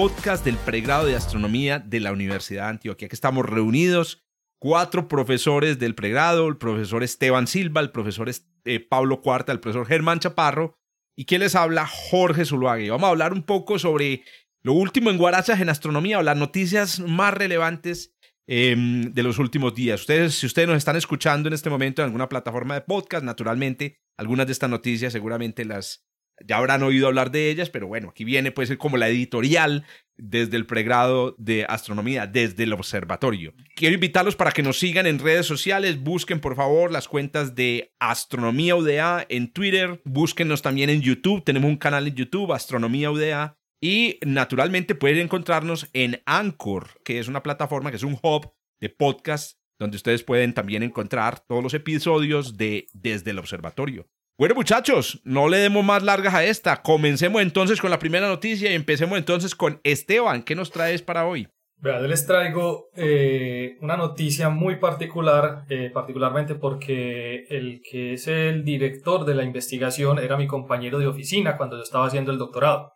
podcast del pregrado de astronomía de la Universidad de Antioquia. Aquí estamos reunidos cuatro profesores del pregrado, el profesor Esteban Silva, el profesor eh, Pablo Cuarta, el profesor Germán Chaparro y quien les habla Jorge Zuluaga. Y vamos a hablar un poco sobre lo último en Guarachas en astronomía o las noticias más relevantes em, de los últimos días. Ustedes, si ustedes nos están escuchando en este momento en alguna plataforma de podcast, naturalmente algunas de estas noticias seguramente las ya habrán oído hablar de ellas, pero bueno, aquí viene pues como la editorial desde el pregrado de astronomía, desde el observatorio. Quiero invitarlos para que nos sigan en redes sociales, busquen por favor las cuentas de Astronomía UDA en Twitter, búsquenos también en YouTube, tenemos un canal en YouTube, Astronomía UDA, y naturalmente pueden encontrarnos en Anchor, que es una plataforma, que es un hub de podcast donde ustedes pueden también encontrar todos los episodios de Desde el Observatorio. Bueno, muchachos, no le demos más largas a esta. Comencemos entonces con la primera noticia y empecemos entonces con Esteban. ¿Qué nos traes para hoy? Vean, les traigo eh, una noticia muy particular, eh, particularmente porque el que es el director de la investigación era mi compañero de oficina cuando yo estaba haciendo el doctorado.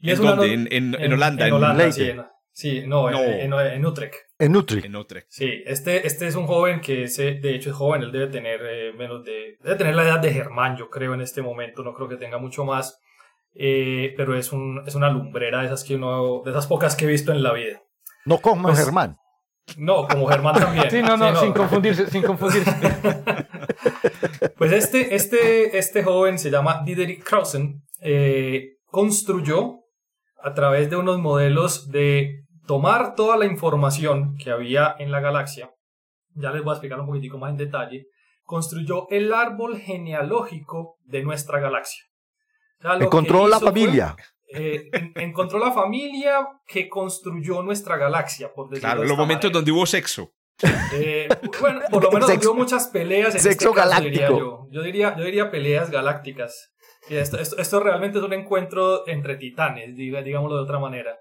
¿En es dónde? ¿En, en, Holanda? En, Holanda, sí, sí, no, En, Utrecht. En Utrecht. En Utrecht. Sí, este, este es un joven que es, de hecho es joven, él debe tener eh, menos de, debe tener la edad de Germán, yo creo, en este momento, no creo que tenga mucho más, eh, pero es, un, es una lumbrera de esas que uno, de esas pocas que he visto en la vida. No como pues, Germán. No, como Germán también. sí, no, no, sin confundirse, sin confundirse. pues este, este, este joven se llama Diderik Krausen, eh, construyó a través de unos modelos de tomar toda la información que había en la galaxia, ya les voy a explicar un poquitico más en detalle, construyó el árbol genealógico de nuestra galaxia. encontró la familia. Eh, encontró la familia que construyó nuestra galaxia, por decirlo Claro, los momentos donde hubo sexo. Eh, bueno, por lo menos hubo muchas peleas en sexo este galáctico. yo. diría, yo diría peleas galácticas. Esto, esto, esto, realmente es un encuentro entre titanes, digámoslo de otra manera.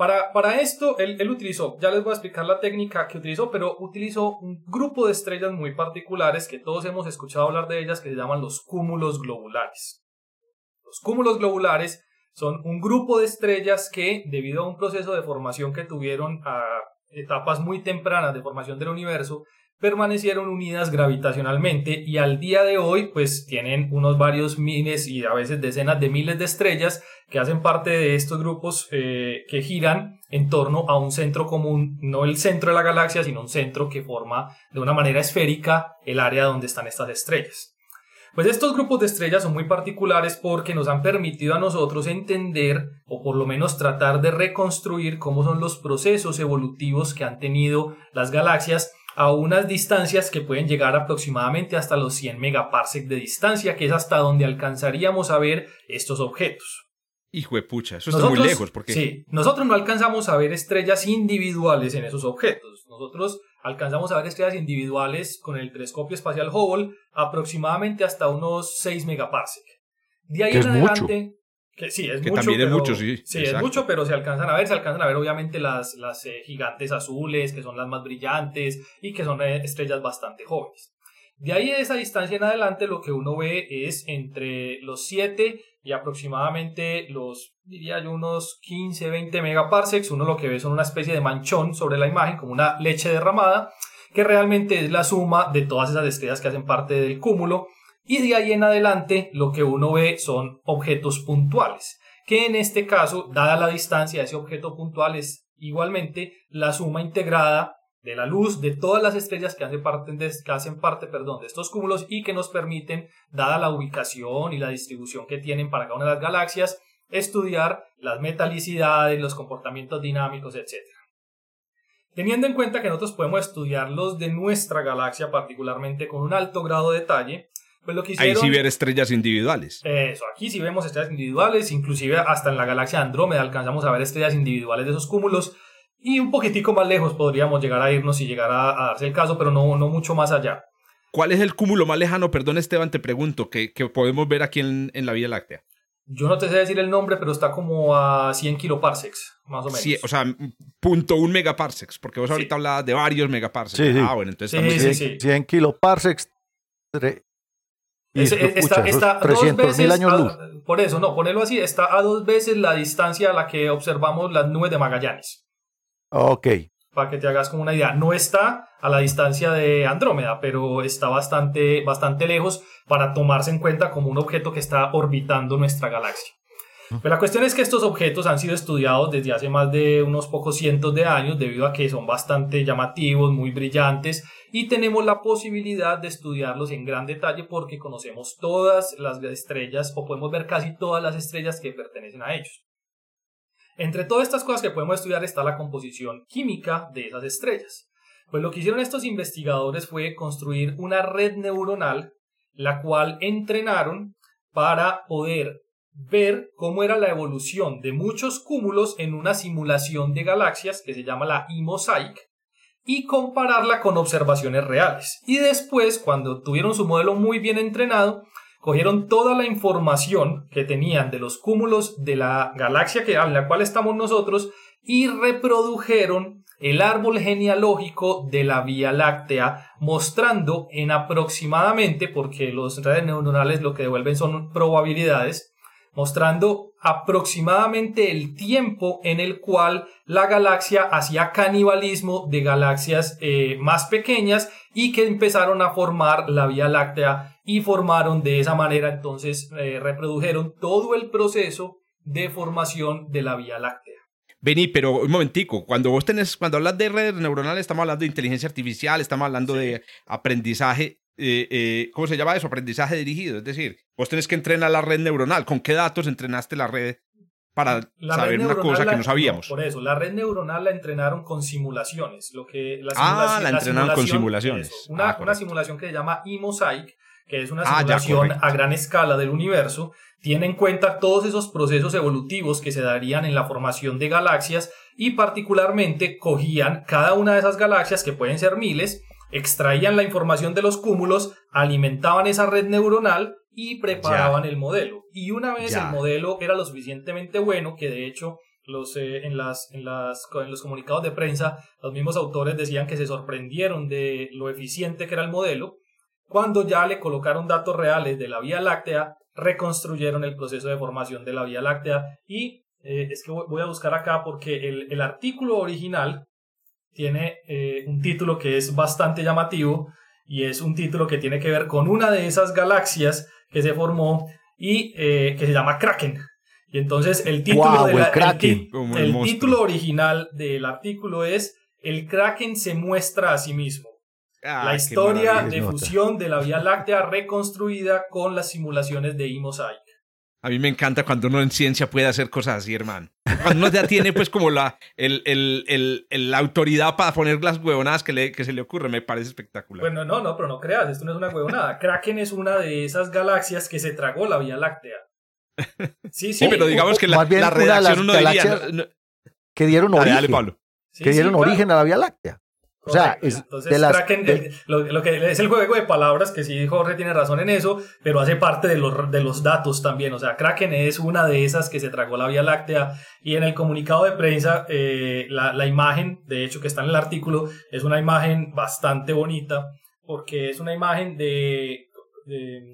Para, esto, él, utilizó, ya les voy a explicar la técnica que utilizó, pero utilizó un grupo de estrellas muy particulares que todos hemos escuchado hablar de ellas, que se llaman los cúmulos globulares. Los cúmulos globulares son un grupo de estrellas que, debido a un proceso de formación que tuvieron a etapas muy tempranas de formación del universo, permanecieron unidas gravitacionalmente y al día de hoy pues tienen unos varios miles y a veces decenas de miles de estrellas que hacen parte de estos grupos eh, que giran en torno a un centro común, no el centro de la galaxia, sino un centro que forma de una manera esférica el área donde están estas estrellas. Pues estos grupos de estrellas son muy particulares porque nos han permitido a nosotros entender o por lo menos tratar de reconstruir cómo son los procesos evolutivos que han tenido las galaxias a unas distancias que pueden llegar aproximadamente hasta los 100 megaparsec de distancia, que es hasta donde alcanzaríamos a ver estos objetos. Hijo de pucha, eso está muy lejos. Porque... Sí, nosotros no alcanzamos a ver estrellas individuales en esos objetos. Nosotros alcanzamos a ver estrellas individuales con el telescopio espacial Hubble aproximadamente hasta unos 6 megaparsec. De ahí en adelante, que sí, es que mucho. También es mucho, sí. Sí, es mucho, pero se alcanzan a ver, se alcanzan a ver obviamente las, las eh, gigantes azules, que son las más brillantes y que son eh, estrellas bastante jóvenes. De ahí de esa distancia en adelante lo que uno ve es entre los 7 y aproximadamente los, diría yo, unos 15, 20 megaparsecs. Uno lo que ve son una especie de manchón sobre la imagen, como una leche derramada, que realmente es la suma de todas esas estrellas que hacen parte del cúmulo y de ahí en adelante lo que uno ve son objetos puntuales, que en este caso, dada la distancia de ese objeto puntual, es igualmente la suma integrada de la luz de todas las estrellas que hacen parte, de, de estos cúmulos y que nos permiten, dada la ubicación y la distribución que tienen para cada una de las galaxias, estudiar las metalicidades, los comportamientos dinámicos, etc. Teniendo en cuenta que nosotros podemos estudiar los de nuestra galaxia particularmente con un alto grado de detalle, Pues lo que Ahí sí ver estrellas individuales. Eso, aquí sí vemos estrellas individuales, inclusive hasta en la galaxia de Andrómeda alcanzamos a ver estrellas individuales de esos cúmulos y un poquitico más lejos podríamos llegar a irnos si llegara a darse el caso, pero no, no mucho más allá. ¿Cuál es el cúmulo más lejano, perdón Esteban, te pregunto, que, que podemos ver aquí en, en la Vía Láctea? Yo no te sé decir el nombre, pero está como a 100 kiloparsecs, más o menos. Sí, o sea, punto un megaparsecs, porque vos Sí. ahorita hablabas de varios megaparsecs. Sí, sí. Ah, bueno, entonces Sí, estamos... sí, 100, sí. 100 kiloparsecs. Y Ese- eso, está, pucha, esos está dos 300 veces años a- luz. por eso, no, ponerlo así, está a dos veces la distancia a la que observamos las nubes de Magallanes. Ok. Para que te hagas como una idea. No está a la distancia de Andrómeda, pero está bastante, bastante lejos para tomarse en cuenta como un objeto que está orbitando nuestra galaxia. Pues la cuestión es que estos objetos han sido estudiados desde hace más de unos pocos cientos de años debido a que son bastante llamativos, muy brillantes y tenemos la posibilidad de estudiarlos en gran detalle porque conocemos todas las estrellas o podemos ver casi todas las estrellas que pertenecen a ellos. Entre todas estas cosas que podemos estudiar está la composición química de esas estrellas. Pues lo que hicieron estos investigadores fue construir una red neuronal, la cual entrenaron para poder ver cómo era la evolución de muchos cúmulos en una simulación de galaxias que se llama la E-Mosaic y compararla con observaciones reales. Y después, cuando tuvieron su modelo muy bien entrenado, cogieron toda la información que tenían de los cúmulos de la galaxia en la cual estamos nosotros y reprodujeron el árbol genealógico de la Vía Láctea, mostrando en aproximadamente, porque los redes neuronales lo que devuelven son probabilidades, mostrando aproximadamente el tiempo en el cual la galaxia hacía canibalismo de galaxias eh, más pequeñas y que empezaron a formar la Vía Láctea y formaron de esa manera, entonces eh, reprodujeron todo el proceso de formación de la Vía Láctea. Vení, pero un momentico, cuando vos tenés, cuando hablas de redes neuronales, estamos hablando de inteligencia artificial, estamos hablando de aprendizaje, eh, eh, ¿cómo se llama eso? Aprendizaje dirigido. Es decir, vos tenés que entrenar la red neuronal. ¿Con qué datos entrenaste la red para La saber una cosa que no sabíamos? por eso, la red neuronal la entrenaron con simulaciones. Lo que, la Ah, la entrenaron con simulación- simulaciones. eso, una, Ah, una simulación que se llama eMosaic, que es una Ah, ya, simulación a gran escala del universo, tiene en cuenta todos esos procesos evolutivos que se darían en la formación de galaxias y particularmente cogían cada una de esas galaxias, que pueden ser miles, extraían la información de los cúmulos, alimentaban esa red neuronal y preparaban el modelo. Y una vez Ya. el modelo era lo suficientemente bueno que de hecho los, eh, en, las, en, las, en los comunicados de prensa los mismos autores decían que se sorprendieron de lo eficiente que era el modelo. Cuando ya le colocaron datos reales de la Vía Láctea, reconstruyeron el proceso de formación de la Vía Láctea y eh, es que voy voy a buscar acá porque el, el artículo original tiene eh, un título que es bastante llamativo y es un título que tiene que ver con una de esas galaxias que se formó y eh, que se llama Kraken. Y entonces el título, de el la- el Kraken. ti- Como el el monstruo. título original del artículo es El Kraken se muestra a sí mismo. Ah, la historia de fusión de la Vía Láctea reconstruida con las simulaciones de E-Mosaic. A mí me encanta cuando uno en ciencia puede hacer cosas así, hermano. Cuando uno ya tiene pues como la, el, el, el- el- la autoridad para poner las huevonadas que, le, que se le ocurre, me parece espectacular. Bueno, no, no, pero no creas, esto no es una huevonada. Kraken es una de esas galaxias que se tragó la Vía Láctea. Sí, sí. sí, pero digamos que la, más bien la una de redacción las uno diría... galaxias no- no- Que dieron dale, origen. dale, Pablo. Sí, que sí, dieron claro. origen a la Vía Láctea. O sea, es Entonces, de las- Kraken, de- el- lo, lo que es el juego de palabras, que sí, Jorge tiene razón en eso, pero hace parte de los, de los datos también. O sea, Kraken es una de esas que se tragó la Vía Láctea. Y en el comunicado de prensa, eh, la, la imagen, de hecho, que está en el artículo, es una imagen bastante bonita, porque es una imagen de, de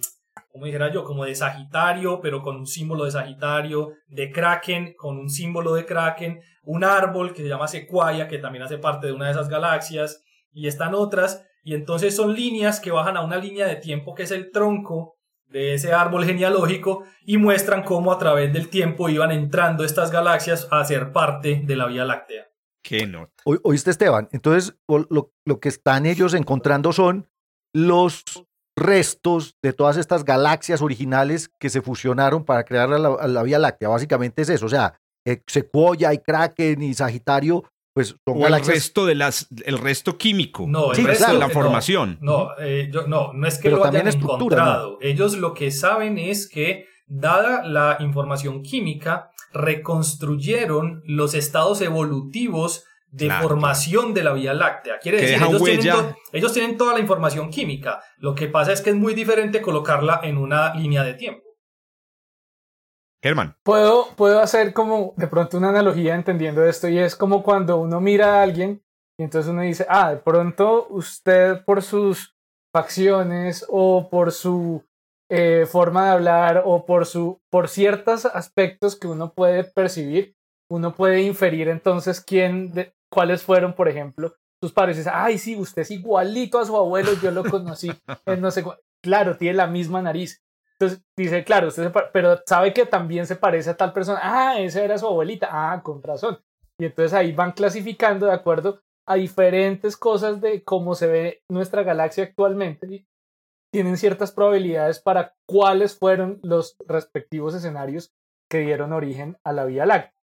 como dijera yo, como de Sagitario, pero con un símbolo de Sagitario, de Kraken, con un símbolo de Kraken, un árbol que se llama Sequoia, que también hace parte de una de esas galaxias, y están otras, y entonces son líneas que bajan a una línea de tiempo que es el tronco de ese árbol genealógico y muestran cómo a través del tiempo iban entrando estas galaxias a ser parte de la Vía Láctea. Qué nota. O- ¿Oíste, Esteban? Entonces, lo, lo que están ellos encontrando son los restos de todas estas galaxias originales que se fusionaron para crear la, la Vía Láctea. Básicamente es eso. O sea, eh, Sequoia y Kraken y Sagitario pues son O el galaxias. resto de las, el resto químico. No, el Sí, resto claro. de la no, formación. No, eh, yo- no, no es que Pero lo también hayan estructura, encontrado. Ellos lo que saben es que, dada la información química, reconstruyeron los estados evolutivos de Claro, formación de la Vía Láctea. Quiere Que decir, ellos tienen, ellos tienen toda la información química. Lo que pasa es que es muy diferente colocarla en una línea de tiempo. Germán. Puedo, puedo hacer como de pronto una analogía entendiendo esto y es como cuando uno mira a alguien y entonces uno dice, ah, de pronto usted por sus facciones o por su eh, forma de hablar o por su por ciertos aspectos que uno puede percibir, uno puede inferir entonces quién de, cuáles fueron, por ejemplo, sus padres. Dice, ay, sí, usted es igualito a su abuelo, yo lo conocí en no sé cu-". Claro, tiene la misma nariz. Entonces dice, claro, usted se pero sabe que también se parece a tal persona. Ah, esa era su abuelita. Ah, con razón. Y entonces ahí van clasificando de acuerdo a diferentes cosas de cómo se ve nuestra galaxia actualmente. y Tienen ciertas probabilidades para cuáles fueron los respectivos escenarios que dieron origen a la Vía Láctea.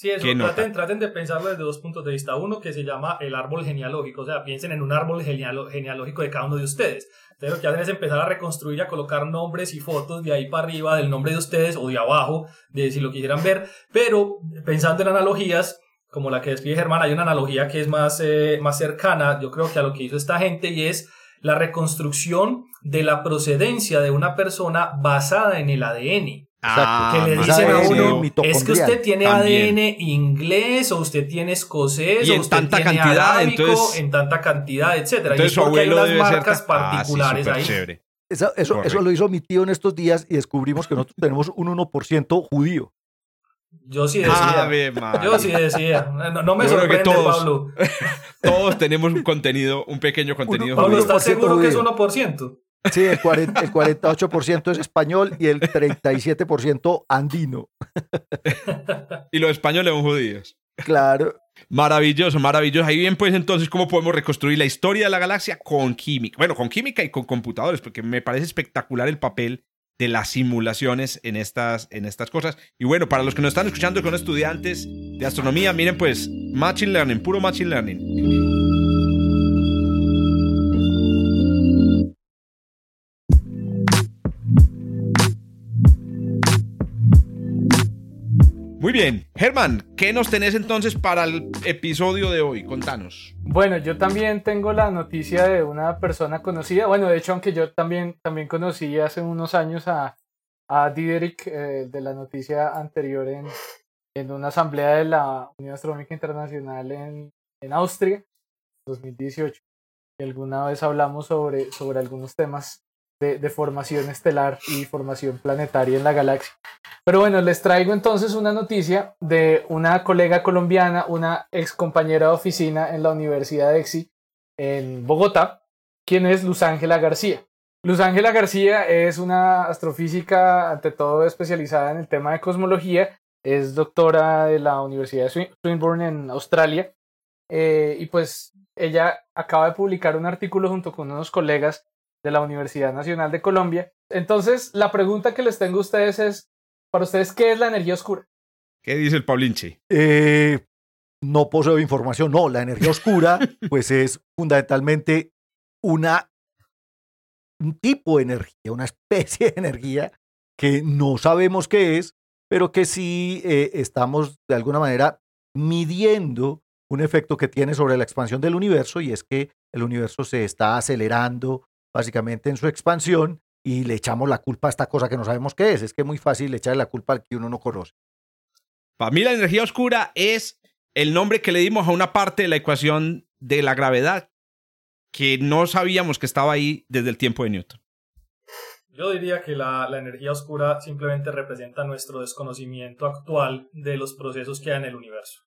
Sí, eso, traten, traten de pensarlo desde dos puntos de vista. Uno que se llama el árbol genealógico, o sea, piensen en un árbol genealo- genealógico de cada uno de ustedes. Entonces lo que hacen es empezar a reconstruir y a colocar nombres y fotos de ahí para arriba del nombre de ustedes o de abajo, de si lo quisieran ver, pero pensando en analogías, como la que despide Germán, hay una analogía que es más, eh, más cercana, yo creo que a lo que hizo esta gente y es la reconstrucción de la procedencia de una persona basada en el ADN Ah, que le dicen a parecido. uno, es que usted tiene También. ADN inglés o usted tiene escocés Y o en usted tanta tiene cantidad, arábico, entonces- en tanta cantidad, etcétera. Entonces y su es porque hay abuelo unas debe ser marcas Ah, sí, particulares ahí. eso, eso lo hizo mi tío en estos días y descubrimos que nosotros tenemos un 1% judío. Yo sí decía. Ave María. yo sí decía. No, no me Yo creo que sorprende, todos. Pablo. Todos tenemos un contenido, un pequeño contenido. Pablo, judío. ¿estás 1% seguro que es judío. 1%? Sí, el, 40 el 48% es español y el 37% andino. Y los españoles son judíos. Claro. Maravilloso, maravilloso. Ahí bien, pues entonces, ¿cómo podemos reconstruir la historia de la galaxia con química? Bueno, con química y con computadores, porque me parece espectacular el papel de las simulaciones en estas, en estas cosas. Y bueno, para los que nos están escuchando con estudiantes de astronomía, miren pues, Machine Learning, puro Machine Learning. Muy bien. Germán, ¿qué nos tenés entonces para el episodio de hoy? Contanos. Bueno, yo también tengo la noticia de una persona conocida. Bueno, de hecho, aunque yo también, también conocí hace unos años a, a Diderik eh, de la noticia anterior en, en una asamblea de la Unión Astronómica Internacional en, en Austria, 2018. Y alguna vez hablamos sobre, sobre algunos temas de, formación estelar y formación planetaria en la galaxia. Pero bueno, les traigo entonces una noticia de una colega colombiana, una ex compañera de oficina en la Universidad de EXI en Bogotá, quien es Luz Ángela García. Luz Ángela García es una astrofísica, ante todo especializada en el tema de cosmología, es doctora de la Universidad de Swin- Swinburne en Australia, eh, y pues ella acaba de publicar un artículo junto con unos colegas de la Universidad Nacional de Colombia. Entonces, la pregunta que les tengo a ustedes es, para ustedes, ¿qué es la energía oscura? ¿Qué dice el Paulinche? Eh, no poseo información. No, la energía oscura, pues es fundamentalmente una, un tipo de energía, una especie de energía que no sabemos qué es, pero que sí eh, estamos de alguna manera midiendo un efecto que tiene sobre la expansión del universo y es que el universo se está acelerando básicamente en su expansión y le echamos la culpa a esta cosa que no sabemos qué es. Es que es muy fácil echarle la culpa al que uno no conoce. Para mí la energía oscura es el nombre que le dimos a una parte de la ecuación de la gravedad que no sabíamos que estaba ahí desde el tiempo de Newton. Yo diría que la, la energía oscura simplemente representa nuestro desconocimiento actual de los procesos que hay en el universo.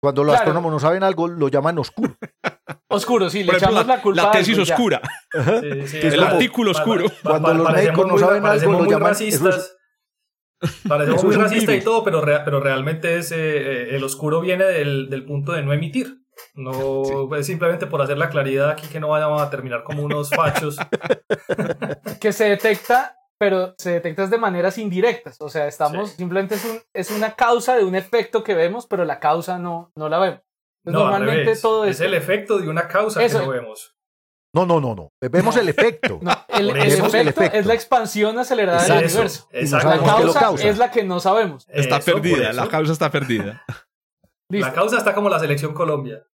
Cuando los Claro. astrónomos no saben algo, lo llaman oscuro. Oscuro, sí, le ejemplo, echamos la, culpa la tesis algo, oscura. Sí, sí, Que es el como- artículo oscuro. Cuando los parecemos médicos no muy- saben algo, parecemos lo muy llaman- racistas. Parecemos muy racistas y todo, pero, pero realmente es, eh, eh, el oscuro viene del, del punto de no emitir. No, es simplemente por hacer la claridad aquí que no vayamos a terminar como unos fachos. que se detecta pero se detecta de maneras indirectas. O sea, estamos, simplemente es, un, es una causa de un efecto que vemos, pero la causa no, no la vemos. Normalmente todo es el efecto de una causa que no vemos. No, no, no, no. Vemos el efecto. el, efecto es la expansión acelerada del universo. La causa, es la que no sabemos. Está perdida, la causa está perdida. La causa está como la selección Colombia.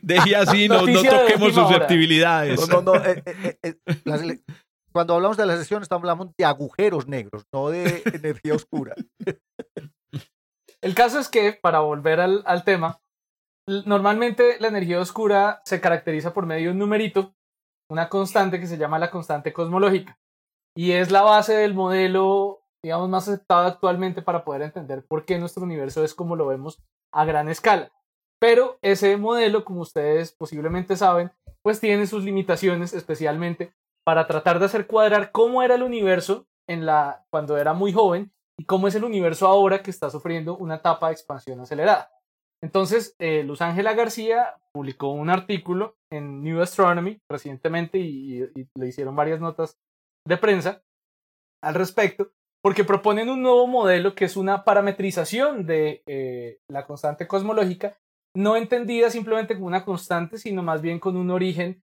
Deje así, no, no toquemos susceptibilidades. No, no, no. Eh, eh, eh, cuando hablamos de la sesión, estamos hablando de agujeros negros, no de energía oscura. El caso es que, para volver al, al tema, normalmente la energía oscura se caracteriza por medio de un numerito, una constante que se llama la constante cosmológica. Y es la base del modelo, digamos, más aceptado actualmente para poder entender por qué nuestro universo es como lo vemos a gran escala. Pero ese modelo, como ustedes posiblemente saben, pues tiene sus limitaciones, especialmente para tratar de hacer cuadrar cómo era el universo en la, cuando era muy joven y cómo es el universo ahora que está sufriendo una etapa de expansión acelerada. Entonces, eh, Luz Ángela García publicó un artículo en New Astronomy recientemente y, le hicieron varias notas de prensa al respecto, porque proponen un nuevo modelo que es una parametrización de eh, la constante cosmológica, no entendida simplemente como una constante, sino más bien con un origen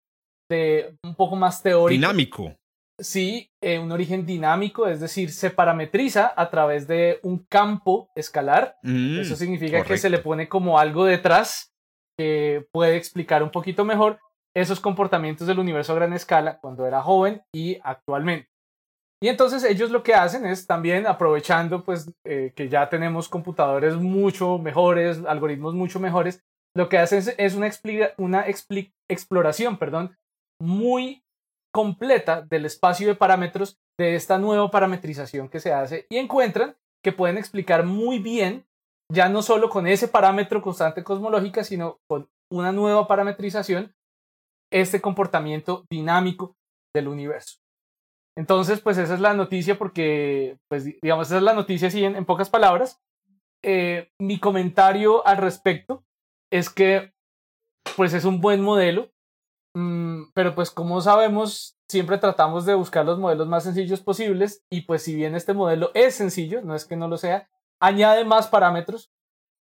de un poco más teórico. Dinámico. Sí, eh, un origen dinámico, es decir, se parametriza a través de un campo escalar. Mm, Eso significa que se le pone como algo detrás que puede explicar un poquito mejor esos comportamientos del universo a gran escala cuando era joven y actualmente. Y entonces ellos lo que hacen es también aprovechando pues eh, que ya tenemos computadores mucho mejores, algoritmos mucho mejores, lo que hacen es, una, una exploración perdón, muy completa del espacio de parámetros de esta nueva parametrización que se hace y encuentran que pueden explicar muy bien, ya no solo con ese parámetro constante cosmológica, sino con una nueva parametrización, este comportamiento dinámico del universo. Entonces, pues esa es la noticia porque, pues digamos, esa es la noticia así en, pocas palabras. Eh, mi comentario al respecto es que, pues es un buen modelo, pero pues como sabemos, siempre tratamos de buscar los modelos más sencillos posibles y pues si bien este modelo es sencillo, no es que no lo sea, añade más parámetros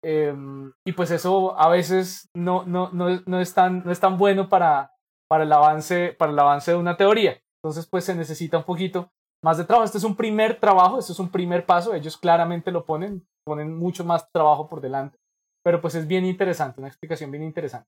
em, y pues eso a veces no, no, no, no, es, tan, no es tan bueno para, para, el avance, para el avance de una teoría. Entonces pues se necesita un poquito más de trabajo. Este es un primer trabajo, este es un primer paso, ellos claramente lo ponen, ponen mucho más trabajo por delante, pero pues es bien interesante, una explicación bien interesante.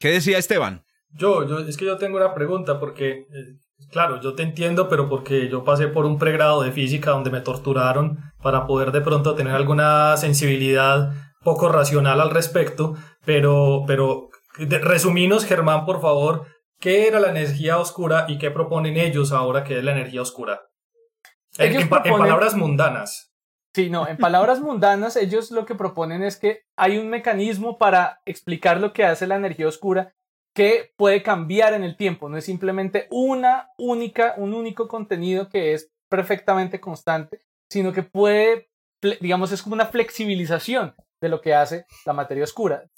¿Qué decía Esteban? Yo, yo, es que yo tengo una pregunta porque, eh, claro, yo te entiendo, pero porque yo pasé por un pregrado de física donde me torturaron para poder de pronto tener alguna sensibilidad poco racional al respecto, pero, pero resuminos, Germán, por favor, ¿qué era la energía oscura y qué proponen ellos ahora que es la energía oscura? En, palabras mundanas. Sí, no, en palabras mundanas, ellos lo que proponen es que hay un mecanismo para explicar lo que hace la energía oscura que puede cambiar en el tiempo, no es simplemente una única, un único contenido que es perfectamente constante, sino que puede, digamos, es como una flexibilización de lo que hace la materia oscura.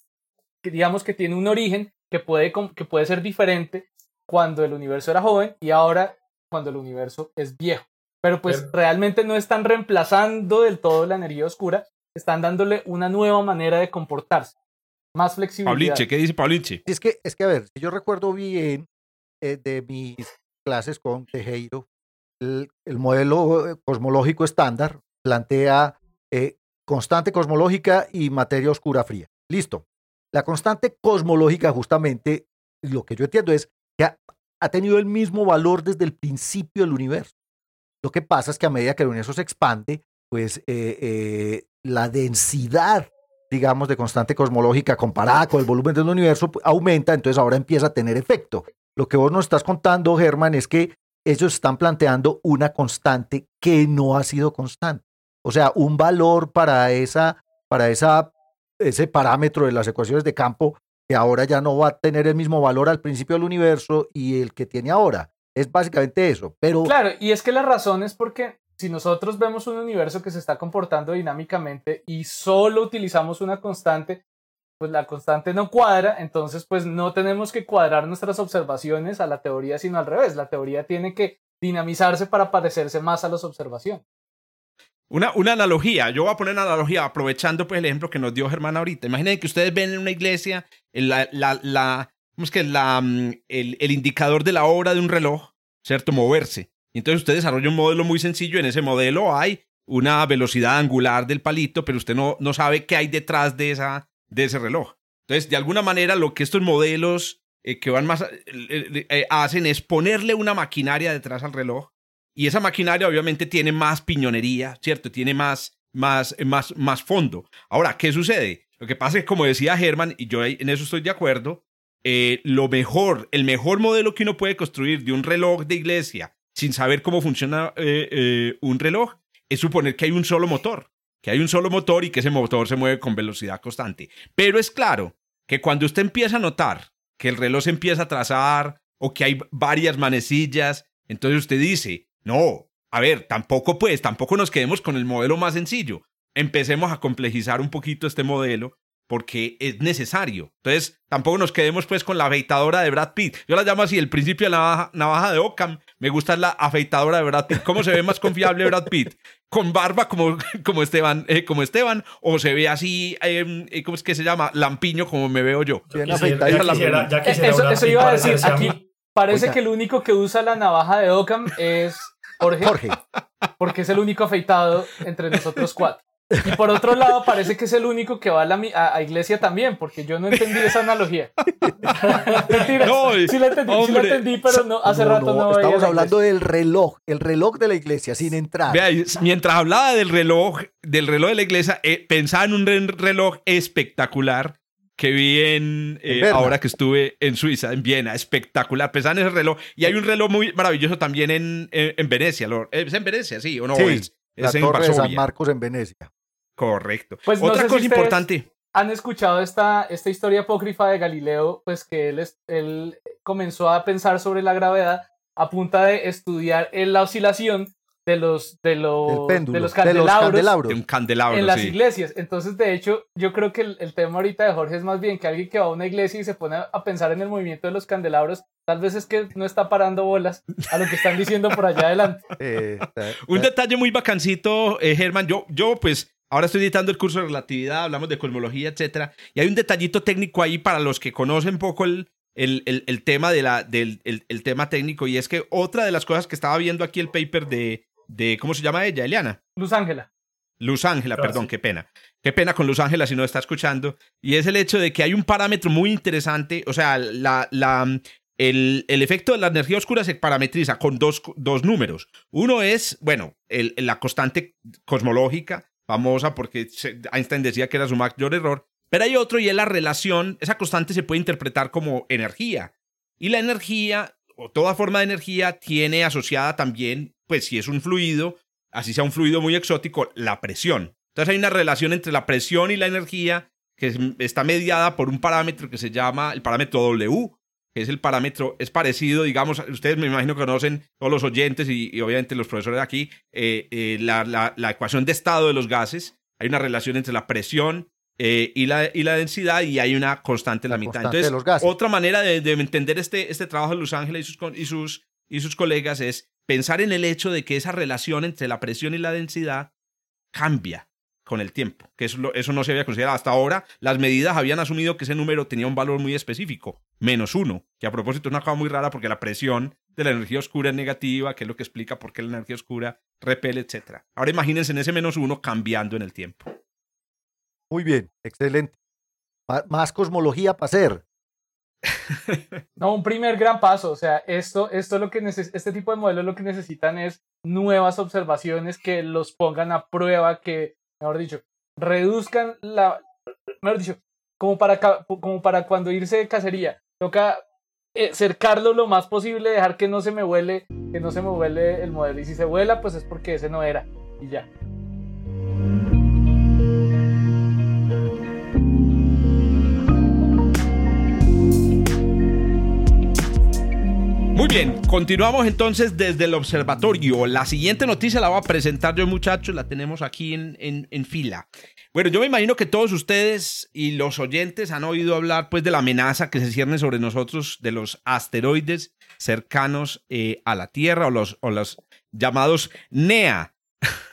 Que digamos que tiene un origen que puede, que puede ser diferente cuando el universo era joven y ahora cuando el universo es viejo. Pero pues realmente no están reemplazando del todo la energía oscura, están dándole una nueva manera de comportarse más flexibilidad. Pauliche, ¿qué dice Pauliche? Es que, es que, a ver, si yo recuerdo bien eh, de mis clases con Tejero, el, modelo eh, cosmológico estándar plantea eh, constante cosmológica y materia oscura fría. Listo. La constante cosmológica, justamente, lo que yo entiendo es que ha, tenido el mismo valor desde el principio del universo. Lo que pasa es que a medida que el universo se expande, pues la densidad digamos, de constante cosmológica comparada con el volumen del universo pues, aumenta, entonces ahora empieza a tener efecto. Lo que vos nos estás contando, Germán, es que ellos están planteando una constante que no ha sido constante. O sea, un valor para, esa, para esa, ese parámetro de las ecuaciones de campo que ahora ya no va a tener el mismo valor al principio del universo y el que tiene ahora. Es básicamente eso. Pero... Claro, y es que la razón es porque si nosotros vemos un universo que se está comportando dinámicamente y solo utilizamos una constante, pues la constante no cuadra, entonces pues no tenemos que cuadrar nuestras observaciones a la teoría, sino al revés. La teoría tiene que dinamizarse para parecerse más a las observaciones. Una, una analogía, yo voy a poner una analogía aprovechando pues el ejemplo que nos dio Germán ahorita. Imaginen que ustedes ven en una iglesia la, la, la, ¿cómo que la, mm, el, el indicador de la hora de un reloj, ¿cierto? Moverse. Entonces usted desarrolla un modelo muy sencillo. En ese modelo hay una velocidad angular del palito, pero usted no, no sabe qué hay detrás de, esa, de ese reloj. Entonces, de alguna manera, lo que estos modelos eh, que van más eh, eh, hacen es ponerle una maquinaria detrás al reloj y esa maquinaria obviamente tiene más piñonería, ¿cierto? Tiene más, más, más, más fondo. Ahora, ¿qué sucede? Lo que pasa es como decía Germán, y yo en eso estoy de acuerdo, lo mejor, el mejor modelo que uno puede construir de un reloj de iglesia sin saber cómo funciona un reloj es suponer que hay un solo motor, que hay un solo motor y que ese motor se mueve con velocidad constante. Pero es claro que cuando usted empieza a notar que el reloj se empieza a trazar o que hay varias manecillas, entonces usted dice, no, a ver, tampoco pues, tampoco nos quedemos con el modelo más sencillo. Empecemos a complejizar un poquito este modelo porque es necesario. Entonces, tampoco nos quedemos pues con la afeitadora de Brad Pitt. Yo la llamo así, el principio de la navaja, de Ockham. Me gusta la afeitadora de Brad Pitt. ¿Cómo se ve más confiable Brad Pitt? ¿Con barba como, como, Esteban, eh, como Esteban? ¿O se ve así, em, eh, ¿cómo es que se llama? Lampiño como me veo yo. Bien eso, eso iba a decir, aquí parece que el único que usa la navaja de Ockham es Jorge. Jorge. Porque es el único afeitado entre nosotros cuatro. Y por otro lado, parece que es el único que va a la a, iglesia también, porque yo no entendí esa analogía. no, sí la entendí, sí la entendí, pero no, hace rato no, Estamos hablando del reloj, el reloj de la iglesia, sin entrar. Vea, mientras hablaba del reloj, del reloj de la iglesia, eh, pensaba en un reloj espectacular que vi en, eh, ahora que estuve en Suiza, en Viena, espectacular. Pensaba en ese reloj. Y hay un reloj muy maravilloso también en, en, Venecia. ¿Es en Venecia, sí o no? es, la Torre de San Marcos en Venecia. Correcto. Pues Otra cosa importante. Han escuchado esta, esta historia apócrifa de Galileo, pues que él, él comenzó a pensar sobre la gravedad a punta de estudiar la oscilación de los, de los, de los candelabros, un candelabro, en las iglesias. Entonces, de hecho, yo creo que el, tema ahorita de Jorge es más bien que alguien que va a una iglesia y se pone a pensar en el movimiento de los candelabros, tal vez es que no está parando bolas a lo que están diciendo por allá adelante. Eh, un detalle muy bacancito, eh, Germán, yo, yo pues Ahora estoy editando el curso de relatividad, hablamos de cosmología, etc. Y hay un detallito técnico ahí para los que conocen poco el, el, tema, de la, del, el, tema técnico. Y es que otra de las cosas que estaba viendo aquí el paper de, de ¿cómo se llama ella? Eliana. Luz Ángela. Luz Ángela, perdón, qué pena. Qué pena con Luz Ángela si no está escuchando. Y es el hecho de que hay un parámetro muy interesante. O sea, la, la, el, el, efecto de la energía oscura se parametriza con dos, dos números. Uno es, bueno, el, la constante cosmológica famosa porque Einstein decía que era su mayor error, pero hay otro y es la relación, esa constante se puede interpretar como energía. Y la energía, o toda forma de energía, tiene asociada también, pues si es un fluido, así sea un fluido muy exótico, la presión. Entonces hay una relación entre la presión y la energía que está mediada por un parámetro que se llama el parámetro W, que es el parámetro, es parecido, digamos, ustedes me imagino que conocen todos los oyentes y, obviamente los profesores de aquí, eh, eh, la, la, ecuación de estado de los gases, hay una relación entre la presión eh, y, la, y la densidad y hay una constante en la, mitad. Entonces, otra manera de, de, entender este, este trabajo de Los Ángeles y sus, y, sus, y sus colegas es pensar en el hecho de que esa relación entre la presión y la densidad cambia con el tiempo, que eso, eso no se había considerado hasta ahora. Las medidas habían asumido que ese número tenía un valor muy específico, menos uno, que a propósito es una cosa muy rara porque la presión de la energía oscura es negativa, que es lo que explica por qué la energía oscura repele, etc. Ahora imagínense en ese menos uno cambiando en el tiempo. Muy bien, excelente. más cosmología para hacer. no, un primer gran paso. O sea, esto, esto lo que este tipo de modelos lo que necesitan es nuevas observaciones que los pongan a prueba, que mejor dicho, reduzcan la, mejor dicho, como para, como para cuando irse de cacería, toca eh, cercarlo lo más posible, dejar que no se me huele, que no se me huele el modelo. Y si se vuela, pues es porque ese no era. Y ya. Muy bien, continuamos entonces desde el observatorio. La siguiente noticia la voy a presentar yo, muchachos, la tenemos aquí en, en, fila. Bueno, yo me imagino que todos ustedes y los oyentes han oído hablar pues de la amenaza que se cierne sobre nosotros de los asteroides cercanos eh, a la Tierra o los, o los llamados NEA.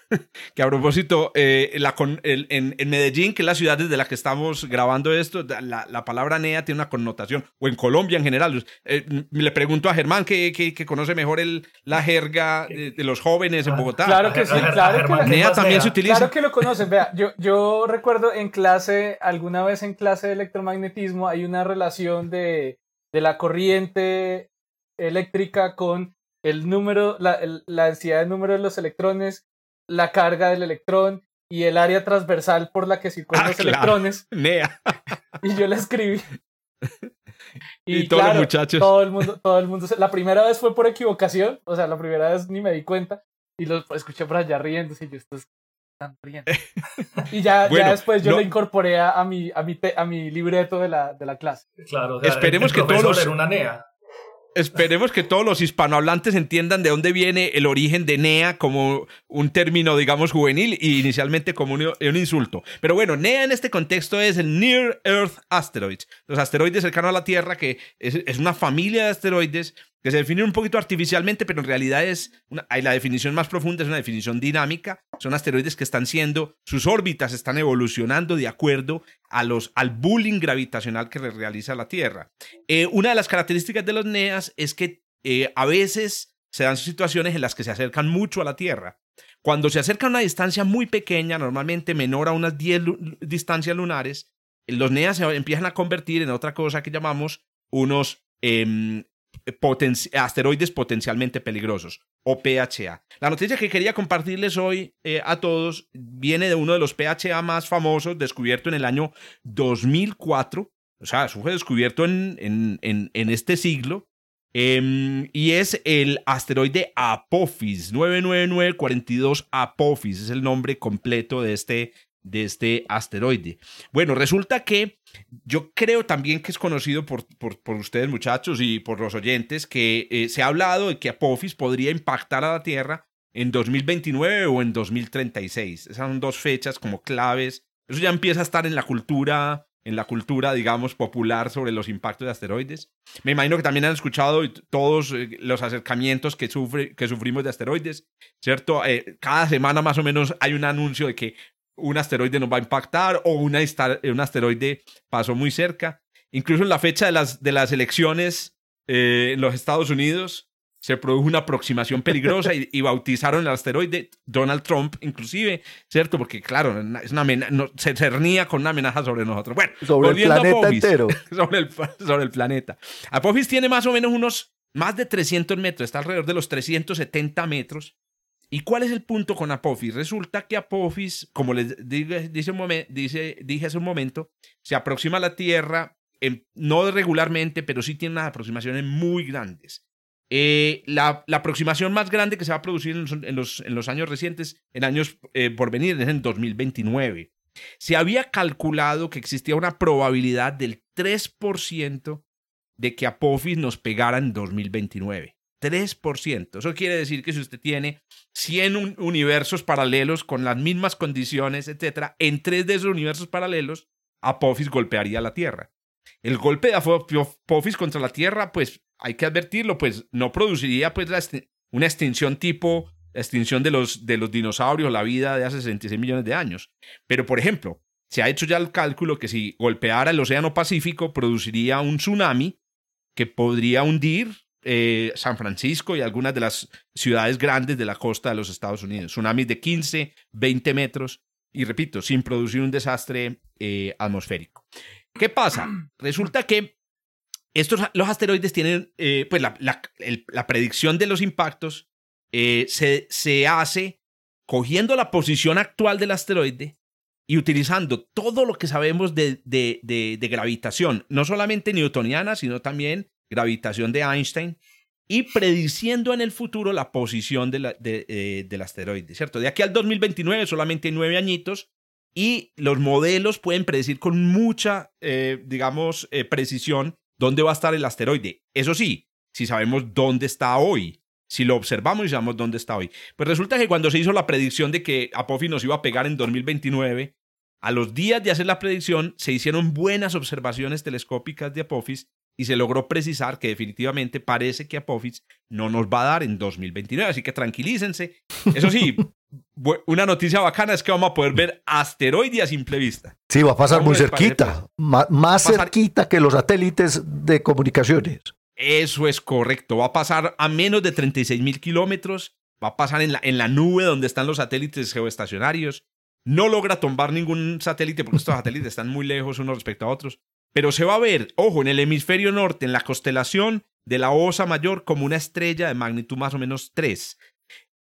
que a propósito, eh, la en, Medellín, que es la ciudad desde la que estamos grabando esto, la, palabra NEA tiene una connotación, o en Colombia en general. Eh, le pregunto a Germán, que, que, conoce mejor el, la jerga de, los jóvenes en ah, Bogotá. Claro que sí, claro que NEA también se utiliza. Claro que lo conocen. Vea, yo, yo recuerdo en clase, alguna vez en clase de electromagnetismo, hay una relación de, de la corriente eléctrica con el número, la, la densidad de número de los electrones la carga del electrón y el área transversal por la que circulan ah, los electrones. Nea. Y yo la escribí. Y, todos los muchachos. Todo el mundo, todo el mundo. La primera vez fue por equivocación, o sea, la primera vez ni me di cuenta y lo escuché por allá riéndose y yo, esto están riendo. y ya, ya después yo lo incorporé a, mi, a, mi, a mi libreto de la, de la clase. Claro, esperemos que todos los... una NEA esperemos que todos los hispanohablantes entiendan de dónde viene el origen de NEA como un término, digamos, juvenil y inicialmente como un, insulto. Pero bueno, NEA en este contexto es el Near Earth Asteroids, los asteroides cercanos a la Tierra, que es, es una familia de asteroides que se definen un poquito artificialmente, pero en realidad es la definición más profunda es una definición dinámica. Son asteroides que están siendo, sus órbitas están evolucionando de acuerdo a los, al bullying gravitacional que realiza la Tierra. Eh, una de las características de los NEAs es que eh, a veces se dan situaciones en las que se acercan mucho a la Tierra. Cuando se acercan a una distancia muy pequeña, normalmente menor a unas 10 distancias lunares, los NEAs se empiezan a convertir en otra cosa que llamamos unos em, asteroides potencialmente peligrosos, o PHA. La noticia que quería compartirles hoy eh, a todos viene de uno de los PHA más famosos, descubierto en el año 2004. O sea, eso fue descubierto en, en, en, este siglo. Em, y es el asteroide Apophis, 99942 Apophis, es el nombre completo de este de este asteroide. Bueno, resulta que yo creo también que es conocido por, por, ustedes muchachos y por los oyentes que eh, se ha hablado de que Apophis podría impactar a la Tierra en 2029 o en 2036. Esas son dos fechas como claves. Eso ya empieza a estar en la cultura, en la cultura, digamos, popular sobre los impactos de asteroides. Me imagino que también han escuchado todos eh, los acercamientos que, sufre, que sufrimos de asteroides, ¿cierto? Eh, cada semana más o menos hay un anuncio de que un asteroide nos va a impactar o una, un asteroide pasó muy cerca. Incluso en la fecha de las, de las elecciones eh, en los Estados Unidos se produjo una aproximación peligrosa y, bautizaron el asteroide Donald Trump, inclusive, ¿cierto? Porque, claro, es una se cernía con una amenaza sobre nosotros. Bueno, sobre el planeta entero. Sobre el, sobre el planeta. Apophis tiene más o menos unos más de 300 metros, está alrededor de los 370 metros ¿Y cuál es el punto con Apophis? Resulta que Apophis, como les dije, dice, dije hace un momento, se aproxima a la Tierra, no regularmente, pero sí tiene unas aproximaciones muy grandes. Eh, la, aproximación más grande que se va a producir en los, en los, años recientes, en años eh, por venir, es en 2029. Se había calculado que existía una probabilidad del 3% de que Apophis nos pegara en 2029. 3%. Eso quiere decir que si usted tiene 100 universos paralelos con las mismas condiciones, etcétera, en tres de esos universos paralelos, Apophis golpearía la Tierra. El golpe de Apophis contra la Tierra, pues hay que advertirlo, pues no produciría pues una extinción tipo la extinción de los, de los dinosaurios, la vida de hace 66 millones de años. Pero, por ejemplo, se ha hecho ya el cálculo que si golpeara el Océano Pacífico, produciría un tsunami que podría hundir eh, San Francisco y algunas de las ciudades grandes de la costa de los Estados Unidos. Tsunamis de 15, 20 metros y repito, sin producir un desastre eh, atmosférico. ¿Qué pasa? Resulta que estos, los asteroides tienen, eh, pues la, la, predicción de los impactos se, se hace cogiendo la posición actual del asteroide y utilizando todo lo que sabemos de, de, de, gravitación, no solamente newtoniana, sino también gravitación de Einstein y prediciendo en el futuro la posición de eh, del asteroide, ¿cierto? De aquí al 2029 solamente nueve añitos y los modelos pueden predecir con mucha, eh, digamos, eh, precisión dónde va a estar el asteroide. Eso sí, si sabemos dónde está hoy. Si lo observamos y sabemos dónde está hoy. Pues resulta que cuando se hizo la predicción de que Apophis nos iba a pegar en 2029, a los días de hacer la predicción se hicieron buenas observaciones telescópicas de Apophis y se logró precisar que definitivamente parece que Apophis no nos va a dar en 2029, así que tranquilícense. Eso sí, una noticia bacana es que vamos a poder ver asteroides a simple vista. Sí, va a pasar muy cerquita, más, cerquita que los satélites de comunicaciones. Eso es correcto, va a pasar a menos de 36 mil kilómetros, va a pasar en la, en la nube donde están los satélites geoestacionarios. No logra tomar ningún satélite porque estos satélites están muy lejos unos respecto a otros. Pero se va a ver, ojo, en el hemisferio norte, en la constelación de la Osa Mayor, como una estrella de magnitud más o menos 3.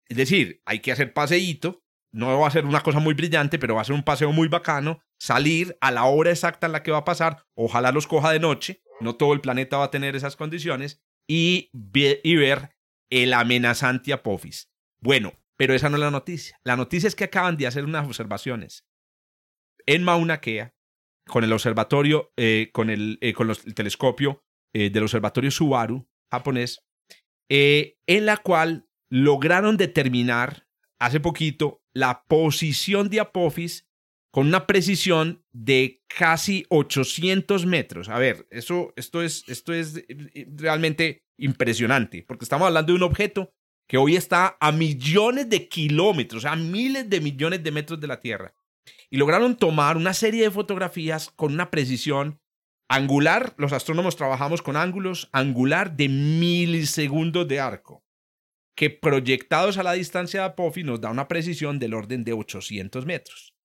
Es decir, hay que hacer paseíto, no va a ser una cosa muy brillante, pero va a ser un paseo muy bacano, salir a la hora exacta en la que va a pasar, ojalá los coja de noche, no todo el planeta va a tener esas condiciones, y, y ver el amenazante Apophis. Bueno, pero esa no es la noticia. La noticia es que acaban de hacer unas observaciones en Mauna Kea, con el observatorio, eh, con, el, eh, con el telescopio eh, del observatorio Subaru japonés, en la cual lograron determinar hace poquito la posición de Apophis con una precisión de casi 800 metros. A ver, eso, esto, es, esto es realmente impresionante, porque estamos hablando de un objeto que hoy está a millones de kilómetros, a miles de millones de metros de la Tierra. Y lograron tomar una serie de fotografías con una precisión angular. Los astrónomos trabajamos con ángulos angular de milisegundos de arco que proyectados a la distancia de Apophis nos da una precisión del orden de 800 metros.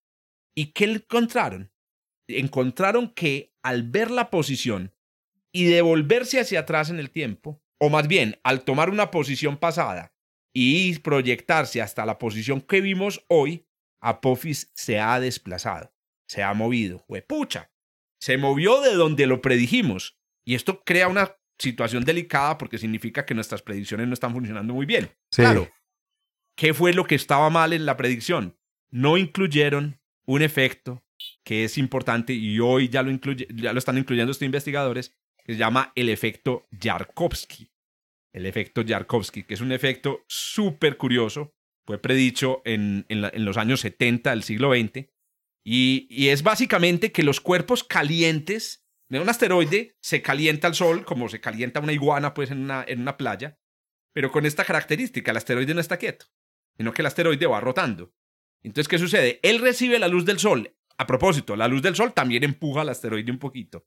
¿Y qué encontraron? Encontraron que al ver la posición y devolverse hacia atrás en el tiempo, o más bien al tomar una posición pasada y proyectarse hasta la posición que vimos hoy, Apophis se ha desplazado, se ha movido. Huepucha, se movió de donde lo predijimos. Y esto crea una situación delicada porque significa que nuestras predicciones no están funcionando muy bien. Claro. ¿Qué fue lo que estaba mal en la predicción? No incluyeron un efecto que es importante y hoy ya lo, incluye, ya lo están incluyendo estos investigadores, que se llama el efecto Yarkovsky. El efecto Yarkovsky, que es un efecto súper curioso, fue predicho en, los años 70 del siglo XX, y, es básicamente que los cuerpos calientes de un asteroide se calienta al sol, como se calienta una iguana pues en una, playa, pero con esta característica, el asteroide no está quieto, sino que el asteroide va rotando. Entonces, ¿qué sucede? Él recibe la luz del sol. A propósito, la luz del sol también empuja al asteroide un poquito.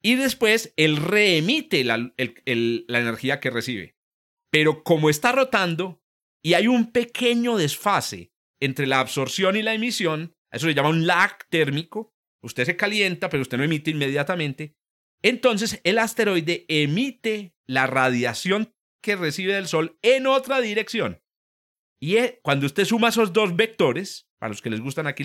Y después él reemite la energía que recibe. Pero como está rotando y hay un pequeño desfase entre la absorción y la emisión, eso se llama un lag térmico, usted se calienta, pero usted no emite inmediatamente. Entonces el asteroide emite la radiación que recibe del Sol en otra dirección. Y cuando usted suma esos dos vectores, para los que les gustan aquí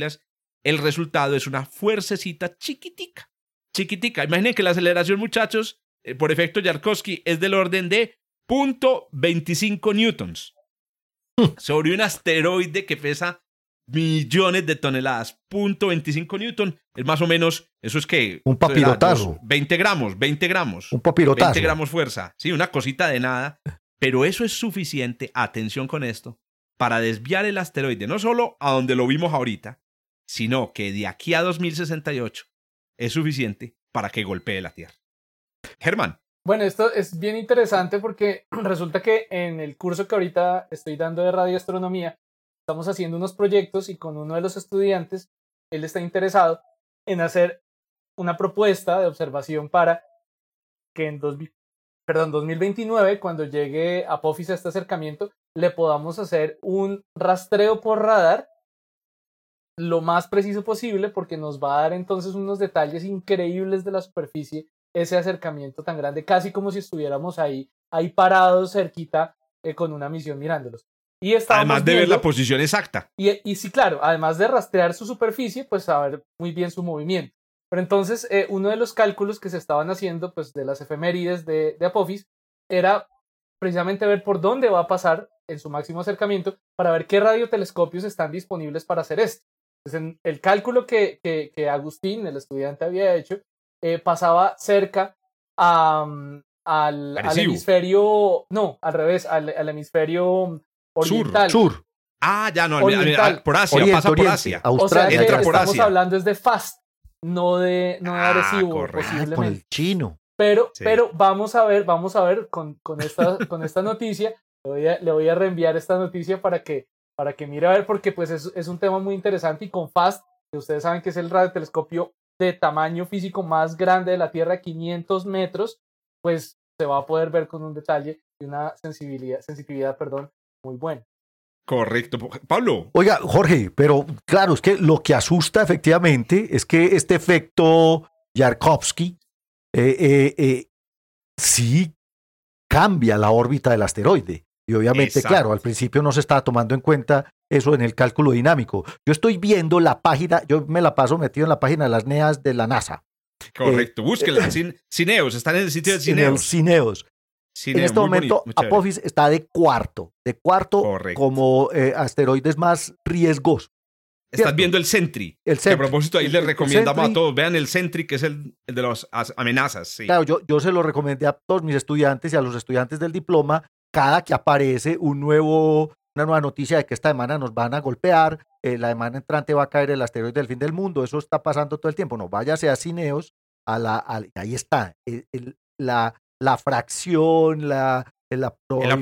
el resultado es una fuercecita chiquitica. Chiquitica. Imaginen que la aceleración, muchachos, eh, por efecto Yarkovsky, es del orden de 0.25 newtons sobre un asteroide que pesa millones de toneladas. Punto 25 newton es más o menos, eso es que... Un papirotazo. 20 gramos, 20 gramos. Un papirotazo. 20 gramos fuerza. Sí, una cosita de nada. Pero eso es suficiente, atención con esto, para desviar el asteroide no solo a donde lo vimos ahorita, sino que de aquí a 2068 es suficiente para que golpee la Tierra. Germán. Bueno, esto es bien interesante porque resulta que en el curso que ahorita estoy dando de radioastronomía, estamos haciendo unos proyectos y con uno de los estudiantes, él está interesado en hacer una propuesta de observación para que en dos, perdón, 2029, cuando llegue Apophis a este acercamiento, le podamos hacer un rastreo por radar lo más preciso posible porque nos va a dar entonces unos detalles increíbles de la superficie, ese acercamiento tan grande, casi como si estuviéramos ahí, ahí parados cerquita eh, con una misión mirándolos. Y además de ver la posición exacta. Y, y, sí, claro, además de rastrear su superficie, pues saber muy bien su movimiento. Pero entonces, eh, uno de los cálculos que se estaban haciendo, pues de las efemérides de, de Apophis, era precisamente ver por dónde va a pasar en su máximo acercamiento para ver qué radiotelescopios están disponibles para hacer esto. Entonces, el cálculo que, que, que, Agustín, el estudiante, había hecho, eh, pasaba cerca a, al, al hemisferio, no, al revés, al, al hemisferio oriental. Sur, Ah, ya no, al- al- Oriental. al- por Asia, Oriente, pasa por Asia. O sea Australia. que Entra por estamos Asia. hablando es de fast, no de, no de Ah. Ah, con posiblemente. el chino. Pero, Sí. pero vamos a ver, vamos a ver con, con, esta, con esta noticia. Le voy, a, le voy a reenviar esta noticia para que, para que mire a ver, porque pues es, es un tema muy interesante y con FAST, que ustedes saben que es el radiotelescopio de tamaño físico más grande de la Tierra, 500 metros, pues se va a poder ver con un detalle y una sensibilidad, sensitividad perdón, muy buena. Correcto. Pablo, Oiga, Jorge, pero claro, es que lo que asusta efectivamente es que este efecto Yarkovsky eh, eh, eh, sí cambia la órbita del asteroide. Y obviamente, Exacto. claro, al principio no se estaba tomando en cuenta eso en el cálculo dinámico. Yo estoy viendo la página, yo me la paso metido en la página de las NEAS de la NASA, correcto. Búsquela. Cin- Cineos, están en el sitio de Cineos. cineos. En este momento, bonito, chévere. Apophis está de cuarto, de cuarto Correcto. como eh, asteroides más riesgosos. Estás cierto. viendo el Sentry. El Que a Sentry. propósito, ahí El- les a Sentry- todos. Vean el Sentry, que es el, el de las amenazas. Sí. Claro, yo, yo se lo recomendé a todos mis estudiantes y a los estudiantes del diploma, cada que aparece un nuevo, una nueva noticia de que esta semana nos van a golpear, eh, la semana entrante va a caer el asteroide del fin del mundo, eso está pasando todo el tiempo. No, váyase a Cineos, a la, ahí está, el- el- la, la fracción, la, la probabilidad,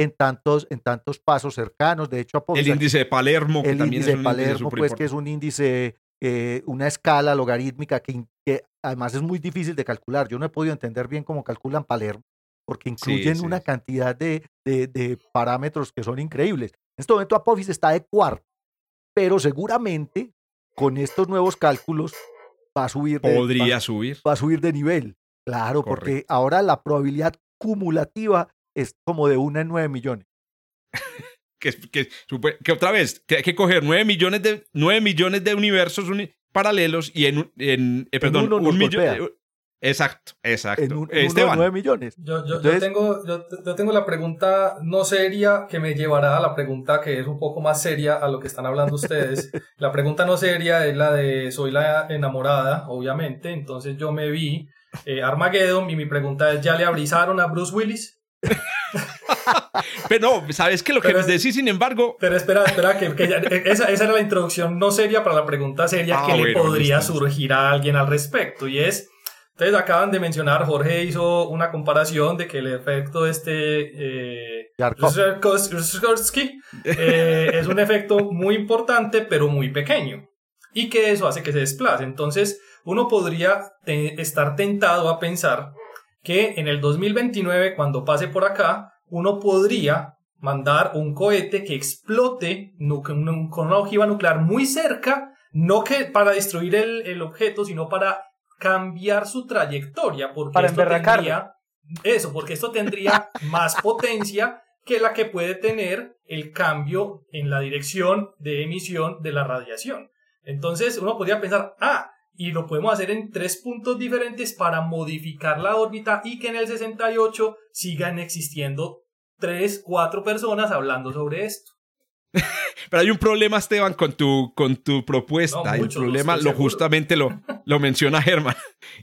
en tantos, en tantos pasos cercanos. De hecho, el índice de Palermo, que el también índice es de un índice Palermo, pues que es un índice, eh, una escala logarítmica que además es muy difícil de calcular. Yo no he podido entender bien cómo calculan Palermo, porque incluyen sí. una cantidad de, de- de parámetros que son increíbles. En este momento Apophis está de cuarto, pero seguramente con estos nuevos cálculos va a subir de, Podría va- subir. va a subir de nivel. Claro, porque ahora la probabilidad cumulativa es como de una en nueve millones. Que, que, otra vez, que hay que coger 9 millones de, 9 millones de universos uni- paralelos y en, un- en, eh, perdón, uno nos un millón. Eh, Exacto, exacto. En, un, en uno de Esteban, nueve millones. Yo, yo, yo tengo, yo, yo tengo la pregunta no seria que me llevará a la pregunta que es un poco más seria a lo que están hablando ustedes. la pregunta no seria es la de soy la enamorada, obviamente. Entonces yo me vi eh, Armageddon y mi pregunta es, ¿ya le abrizaron a Bruce Willis? pero no, sabes que lo que Pero es- decís, sin embargo, Pero espera, espera, que, que ya- eh, esa, esa era la introducción no seria para la pregunta seria Ah, que le podría surgir a alguien al respecto. Y es, ustedes acaban de mencionar, Jorge hizo una comparación de que el efecto este... Eh, eh, es un efecto muy importante, pero muy pequeño. Y que eso hace que se desplace. Entonces, uno podría te- estar tentado a pensar que en el 2029, cuando pase por acá, uno podría mandar un cohete que explote con una ojiva nuclear muy cerca, no que para destruir el, el objeto, sino para cambiar su trayectoria, porque Para esto tendría, eso, porque esto tendría más potencia que la que puede tener el cambio en la dirección de emisión de la radiación. Entonces uno podría pensar, ah, y lo podemos hacer en tres puntos diferentes para modificar la órbita y que en el 68 sigan existiendo tres, cuatro personas hablando sobre esto. pero hay un problema, Esteban, con tu, con tu propuesta. No, el mucho, problema lo seguro. justamente lo, lo menciona Germán,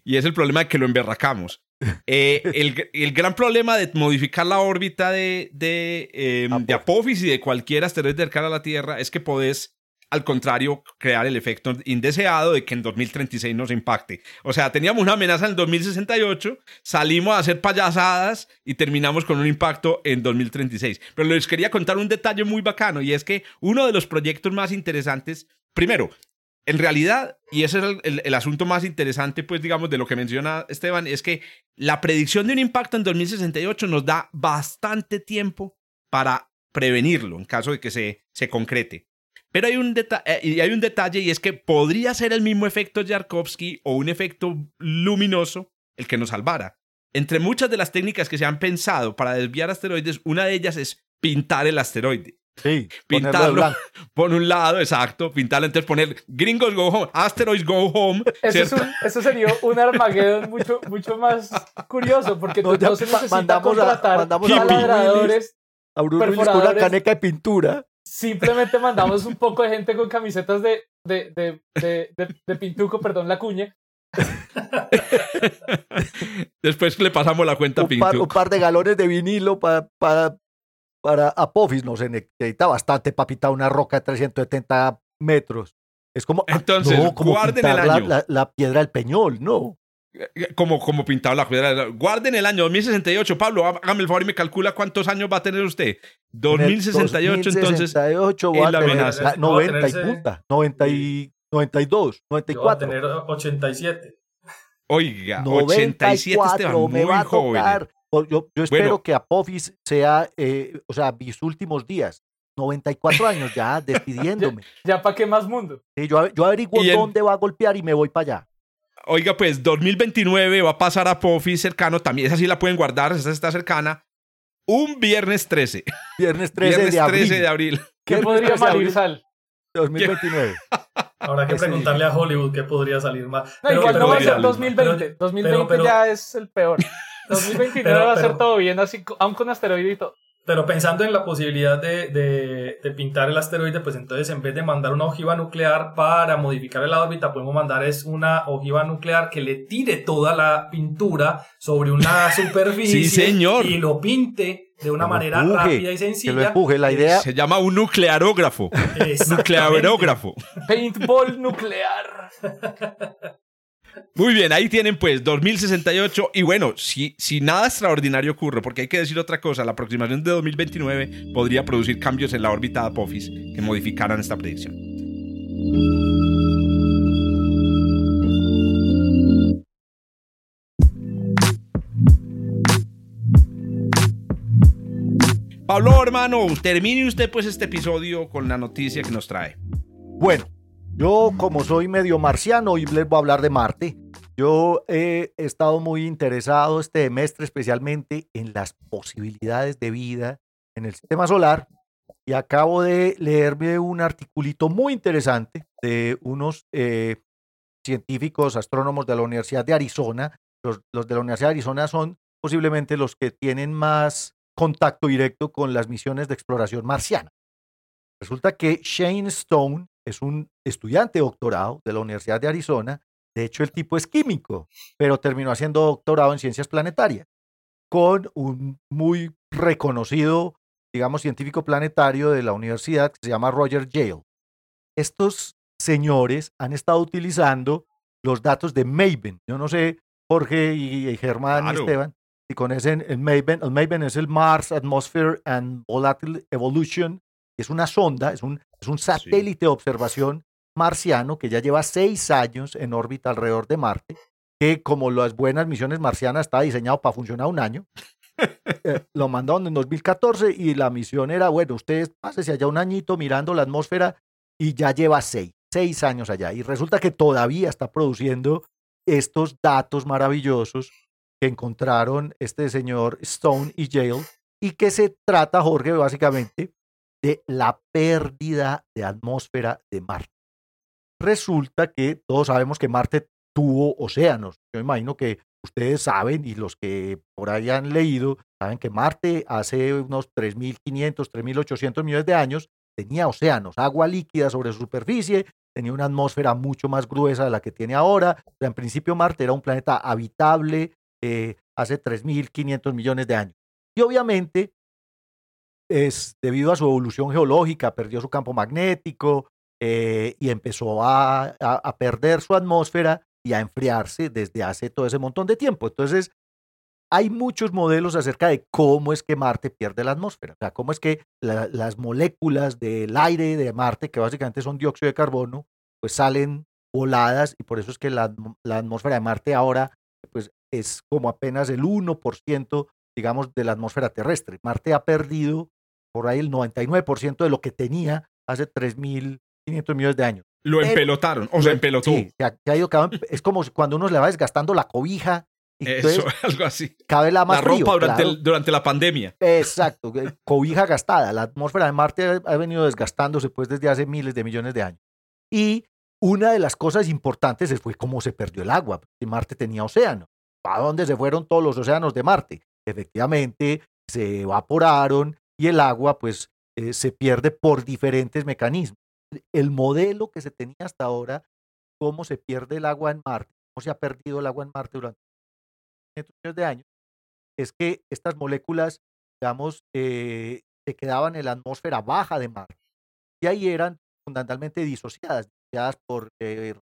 y es el problema de que lo emberracamos. Eh, el, el gran problema de modificar la órbita de, de, eh, de Apophis y de cualquier asteroide cercano a la Tierra es que podés, al contrario, crear el efecto indeseado de que en 2036 nos impacte. O sea, teníamos una amenaza en el 2068, salimos a hacer payasadas y terminamos con un impacto en 2036. Pero les quería contar un detalle muy bacano y es que uno de los proyectos más interesantes, primero, en realidad, y ese es el asunto más interesante, pues digamos, de lo que menciona Esteban, es que la predicción de un impacto en 2068 nos da bastante tiempo para prevenirlo en caso de que se, se concrete. Pero hay un, deta- eh, y hay un detalle y es que podría ser el mismo efecto Yarkovsky o un efecto luminoso el que nos salvara. Entre muchas de las técnicas que se han pensado para desviar asteroides, una de ellas es pintar el asteroide Sí, pintarlo por un lado, exacto, pintarlo, entonces poner gringos go home, asteroids go home, Eso, es un- eso sería un Armageddon mucho, mucho más curioso, porque No, ya no se ma- necesita mandamos a- mandamos a Bruce taladradores, A Willis con una caneca de pintura. Simplemente mandamos un poco de gente con camisetas de, de, de, de, de- de pintuco, perdón la cuña, Después le pasamos la cuenta a un par, Pinto. un par de galones de vinilo para para para Apophis. No se necesita bastante para pintar una roca de 370 metros. Es como, ah, Entonces, no, como guarden pintar el la- año. La, la piedra del peñol, no. Como, como pintado la piedra. Guarden el año 2068. Pablo, há- hágame el favor y me calcula cuántos años va a tener usted. 2068, entonces. 2068 voy en a la tener amenaza. la- Voy a 90 y punta. 90 y 92, Yo voy a 94. tener 87. Oiga, 87 Esteban, 94 me muy va a joven. tocar. Yo, yo espero Bueno. que Apophis sea, eh, o sea, mis últimos días. 94 años ya, despidiéndome. Ya para qué más mundo. Sí, yo, yo averiguo dónde va a golpear y me voy para allá. Oiga, pues 2029 va a pasar a Pofis cercano. También esa sí la pueden guardar, esa está cercana. Un viernes 13. Viernes 13 viernes de abril. 13 de abril. ¿Qué podría 13 de abril malir sal? 2029. Habrá que preguntarle a Hollywood qué podría salir más. No, Pero- igual pero no va a ser 2020. pero- 2020 pero- ya es el peor. 2029 Pero- va a ser todo bien, así, aún con todo. Pero pensando en la posibilidad de, de- de pintar el asteroide, pues entonces en vez de mandar una ojiva nuclear para modificar la órbita, podemos mandar es una ojiva nuclear que le tire toda la pintura sobre una superficie Sí, señor. y lo pinte de una manera empuje, rápida y Que lo sencilla. empuje. La idea, Se llama un nuclearógrafo. Nuclearógrafo. Paintball nuclear. Muy bien, ahí tienen pues 2068 y bueno, si, si nada extraordinario ocurre, porque hay que decir otra cosa, la aproximación de 2029 podría producir cambios en la órbita de Apophis que modificaran esta predicción. Pablo, hermano, termine usted pues este episodio con la noticia que nos trae. Bueno, yo como soy medio marciano, hoy les voy a hablar de Marte. Yo he estado muy interesado este semestre especialmente en las posibilidades de vida en el sistema solar y acabo de leerme un articulito muy interesante de unos eh, científicos astrónomos de la Universidad de Arizona. Los, los de la Universidad de Arizona son posiblemente los que tienen más contacto directo con las misiones de exploración marciana. Resulta que Shane Stone es un estudiante doctorado de la Universidad de Arizona. De hecho, el tipo es químico, pero terminó haciendo doctorado en ciencias planetarias con un muy reconocido, digamos, científico planetario de la universidad que se llama Roger Yale. Estos señores han estado utilizando los datos de MAVEN. Yo no sé, Jorge y, y Germán y. Esteban, si conocen el MAVEN. El MAVEN es el Mars Atmosphere and Volatile Evolution. Es una sonda, es un, es un satélite de observación marciano que ya lleva seis años en órbita alrededor de Marte, que como las buenas misiones marcianas está diseñado para funcionar un año. Eh, lo mandaron en 2014 y la misión era, bueno, ustedes pásense allá un añito mirando la atmósfera y ya lleva seis, seis años allá. Y resulta que todavía está produciendo estos datos maravillosos que encontraron este señor Stone y Yale y que se trata, Jorge, básicamente de la pérdida de atmósfera de Marte. Resulta que todos sabemos que Marte tuvo océanos. Yo imagino que ustedes saben y los que por ahí han leído saben que Marte hace unos 3.500, 3.800 millones de años tenía océanos, agua líquida sobre su superficie, tenía una atmósfera mucho más gruesa de la que tiene ahora. En principio Marte era un planeta habitable eh, hace 3.500 millones de años. Y obviamente es debido a su evolución geológica, perdió su campo magnético eh, y empezó a, a- perder su atmósfera y a enfriarse desde hace todo ese montón de tiempo. Entonces, hay muchos modelos acerca de cómo es que Marte pierde la atmósfera, o sea, cómo es que la- las moléculas del aire de Marte, que básicamente son dióxido de carbono, pues salen voladas y por eso es que la, la atmósfera de Marte ahora pues es como apenas el 1%, digamos, de la atmósfera terrestre. Marte ha perdido por ahí el 99% de lo que tenía hace 3.500 millones de años. Lo Pero- empelotaron, o se empelotó. Sí, se ha, se ha ido es como cuando uno se le va desgastando la cobija Eso, algo así. vez la más La ropa frío, durante, claro. el- durante la pandemia. Exacto, que- cobija gastada. La atmósfera de Marte ha, venido desgastándose pues desde hace miles de millones de años. Y una de las cosas importantes es- fue cómo se perdió el agua. Marte tenía océano. ¿A dónde se fueron todos los océanos de Marte? Efectivamente, se evaporaron y el agua pues eh, se pierde por diferentes mecanismos. El modelo que se tenía hasta ahora, cómo se pierde el agua en Marte, se ha perdido el agua en Marte durante millones de años, es que estas moléculas, digamos, eh, se quedaban en la atmósfera baja de Marte y ahí eran fundamentalmente disociadas, disociadas por eh,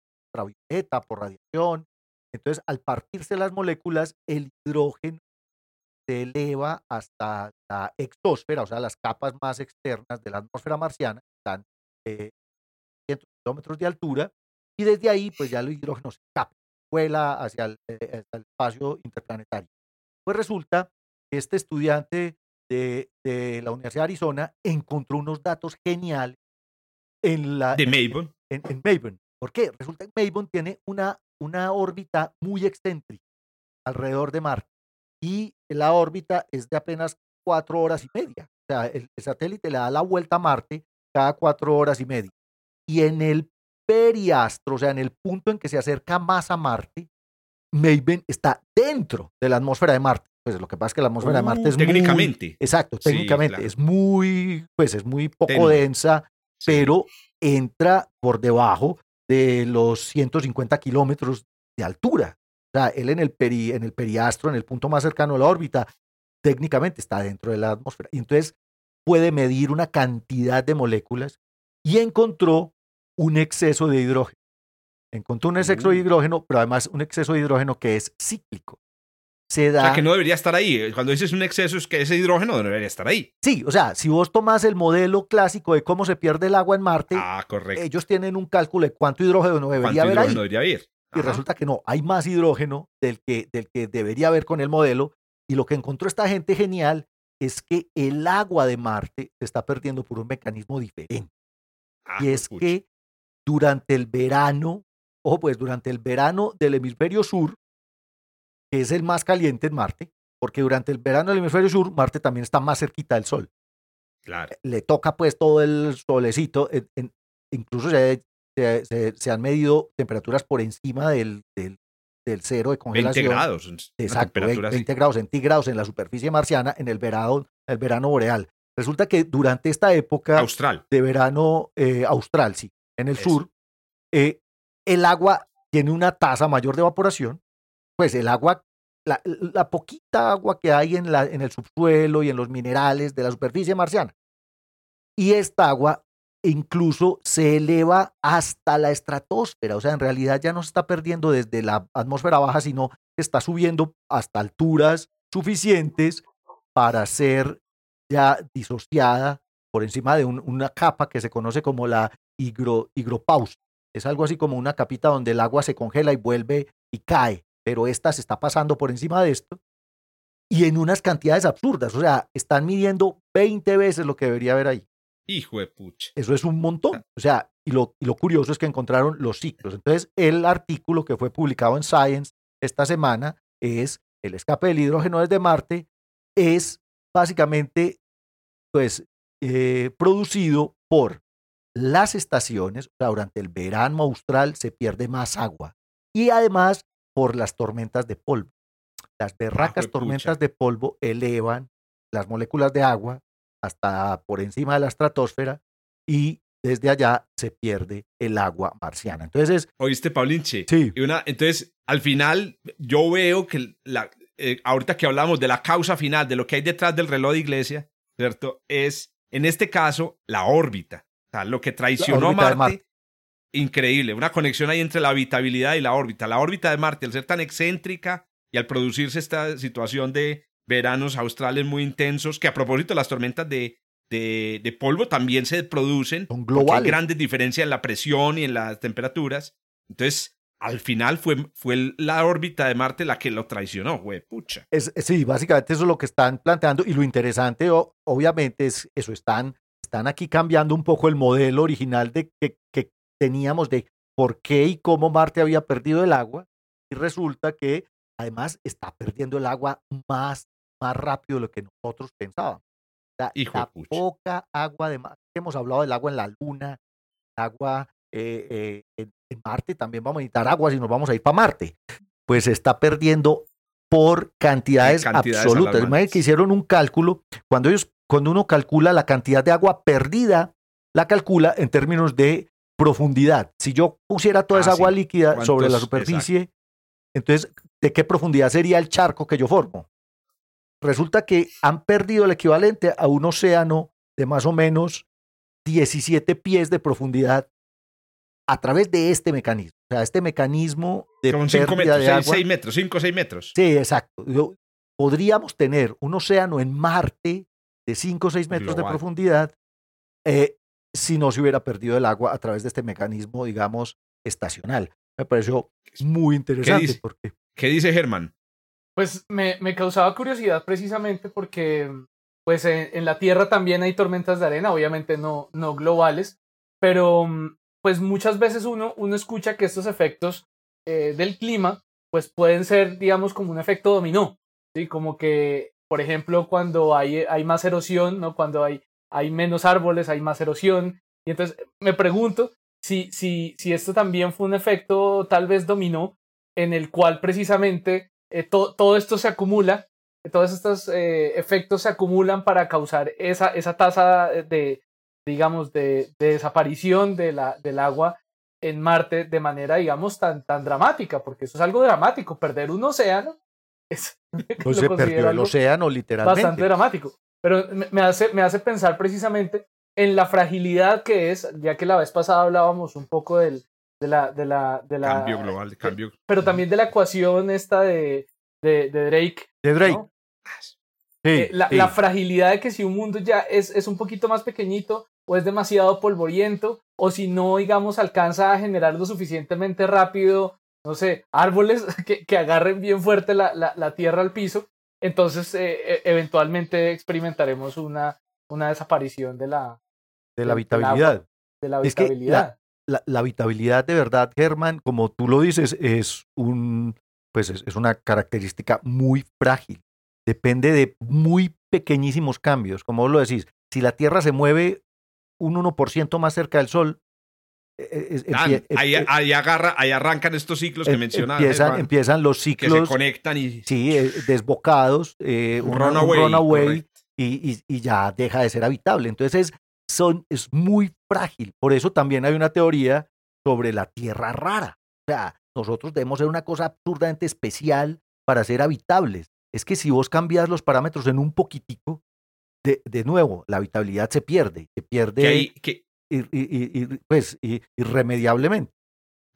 por radiación. Entonces, al partirse las moléculas, el hidrógeno se eleva hasta la exósfera, o sea, las capas más externas de la atmósfera marciana, están eh, cientos de kilómetros de altura, y desde ahí, pues ya el hidrógeno se escapa, vuela hacia el, eh, el espacio interplanetario. Pues resulta que este estudiante de, de, la Universidad de Arizona encontró unos datos geniales en la... De Maven. En, en Maven. ¿Por qué? Resulta que Maven tiene una, una órbita muy excéntrica alrededor de Marte y la órbita es de apenas cuatro horas y media. O sea, el, el, satélite le da la vuelta a Marte cada cuatro horas y media. Y en el periastro, o sea, en el punto en que se acerca más a Marte, Maven está dentro de la atmósfera de Marte. Pues lo que pasa es que la atmósfera uh, de Marte es técnicamente. Muy, exacto, técnicamente sí, claro. es muy, pues es muy poco Tenue. densa, sí. pero entra por debajo de los 150 kilómetros de altura. O sea, él en el, peri, en el periastro, en el punto más cercano a la órbita, técnicamente está dentro de la atmósfera. Y entonces puede medir una cantidad de moléculas y encontró un exceso de hidrógeno. Encontró un exceso de hidrógeno, pero además un exceso de hidrógeno que es cíclico. Se da... O sea, que no debería estar ahí. Cuando dices un exceso es que ese hidrógeno no debería estar ahí. Sí, o sea, si vos tomás el modelo clásico de cómo se pierde el agua en Marte, ah, correcto. ellos tienen un cálculo de cuánto hidrógeno debería haber hidrógeno ahí. debería haber? Y resulta que no, hay más hidrógeno del que, del que debería haber con el modelo. Y lo que encontró esta gente genial es que el agua de Marte se está perdiendo por un mecanismo diferente. Ah, y es que durante el verano, ojo pues durante el verano del hemisferio sur, que es el más caliente en Marte, porque durante el verano del hemisferio sur, Marte también está más cerquita del Sol. Claro. Le toca pues todo el solecito, en, en, incluso se, se, se, se, han medido temperaturas por encima del, del, del cero de congelación. 20 grados. Exacto, 20, 20 grados centígrados en la superficie marciana en el verano, el verano boreal. Resulta que durante esta época austral. de verano eh, austral, sí, en el Eso. sur, eh, el agua tiene una tasa mayor de evaporación, pues el agua, la, la, poquita agua que hay en, la, en el subsuelo y en los minerales de la superficie marciana. Y esta agua incluso se eleva hasta la estratosfera, o sea, en realidad ya no se está perdiendo desde la atmósfera baja, sino que está subiendo hasta alturas suficientes para ser ya disociada por encima de un, una capa que se conoce como la higro, higropausa. Es algo así como una capita donde el agua se congela y vuelve y cae, pero esta se está pasando por encima de esto y en unas cantidades absurdas. O sea, están midiendo 20 veces lo que debería haber ahí. Hijo de pucha. Eso es un montón. O sea, y lo, y lo curioso es que encontraron los ciclos. Entonces, el artículo que fue publicado en Science esta semana es el escape del hidrógeno desde Marte, es básicamente pues, eh, producido por las estaciones, o sea, durante el verano austral se pierde más agua y además por las tormentas de polvo. Las berracas tormentas de polvo elevan las moléculas de agua hasta por encima de la estratosfera y desde allá se pierde el agua marciana. Entonces, oíste, Paulinche. Sí. Y una, entonces, al final, yo veo que la, eh, ahorita que hablamos de la causa final, de lo que hay detrás del reloj de iglesia, ¿cierto? Es, en este caso, la órbita. O sea, lo que traicionó Marte, Marte, increíble. Una conexión ahí entre la habitabilidad y la órbita. La órbita de Marte, al ser tan excéntrica y al producirse esta situación de veranos australes muy intensos, que a propósito las tormentas de, de, de polvo también se producen. Son globales. Hay grandes diferencias en la presión y en las temperaturas. Entonces, al final fue, fue la órbita de Marte la que lo traicionó, güey, pucha. Es, sí, básicamente eso es lo que están planteando y lo interesante o, obviamente es eso, están, están aquí cambiando un poco el modelo original de que, que teníamos de por qué y cómo Marte había perdido el agua y resulta que además está perdiendo el agua más, más rápido de lo que nosotros pensábamos. La, poca agua de Marte, hemos hablado del agua en la Luna, agua eh, eh, en, en, Marte, también vamos a necesitar agua si nos vamos a ir para Marte. Pues se está perdiendo por cantidades, cantidades absolutas. Imagínense que hicieron un cálculo, cuando ellos, cuando uno calcula la cantidad de agua perdida, la calcula en términos de profundidad. Si yo pusiera toda esa ah, agua sí. líquida sobre la superficie, exacto. Entonces, ¿de qué profundidad sería el charco que yo formo? Resulta que han perdido el equivalente a un océano de más o menos 17 pies de profundidad a través de este mecanismo. O sea, este mecanismo de Como 5 pérdida metros, de 6 agua. metros, 5 o 6 metros. Sí, exacto. Podríamos tener un océano en Marte de 5 o 6 metros de profundidad eh, si no se hubiera perdido el agua a través de este mecanismo, digamos, estacional. Me pareció muy interesante dice? porque ¿Qué dice Germán? Pues me, me causaba curiosidad precisamente porque pues en, en la Tierra también hay tormentas de arena, obviamente no, no globales, pero mm, pues muchas veces uno, uno escucha que estos efectos eh, del clima pues pueden ser digamos como un efecto dominó, ¿sí? Como que, por ejemplo, cuando hay, hay más erosión, ¿no? Cuando hay, hay menos árboles, hay más erosión. Y entonces me pregunto si, si, si esto también fue un efecto tal vez dominó en el cual precisamente eh, to- todo esto se acumula, todos estos eh, efectos se acumulan para causar esa, esa tasa de, digamos, de, de desaparición de la, del agua en Marte de manera, digamos, tan, tan dramática, porque eso es algo dramático, perder un océano es, lo se perdió el océano literalmente. bastante dramático. Pero me, me hace, me hace pensar precisamente en la fragilidad que es, ya que la vez pasada hablábamos un poco del, de la, de la, de la Cambio global, cambio. pero también de la ecuación esta de, de, de Drake. De Drake. ¿no? Sí, Eh, la, sí. la fragilidad de que si un mundo ya es, es un poquito más pequeñito o es demasiado polvoriento o si no, digamos, alcanza a generar lo suficientemente rápido, no sé, árboles que, que agarren bien fuerte la, la, la tierra al piso, entonces eh, eh, eventualmente experimentaremos una, una desaparición de la, de la habitabilidad. de la Es que la- habitabilidad. la, la habitabilidad de verdad, Germán, como tú lo dices, es un pues es, es una característica muy frágil. Depende de muy pequeñísimos cambios. Como vos lo decís, si la Tierra se mueve un 1% más cerca del Sol, eh, eh, es- Ah, empie- ahí, eh, ahí agarra, ahí arrancan estos ciclos que em- mencionaba empiezan, los que se ciclos conectan y sí, eh, desbocados, eh, un una- un runaway, runaway, y- y ya deja de ser habitable. Entonces es, son, es muy frágil. Por eso también hay una teoría sobre la tierra rara. O sea, nosotros debemos ser una cosa absurdamente especial para ser habitables. Es que si vos cambias los parámetros en un poquitico, de, de nuevo, la habitabilidad se pierde, se pierde Que hay- que- ir- ir- ir- pues, irremediablemente.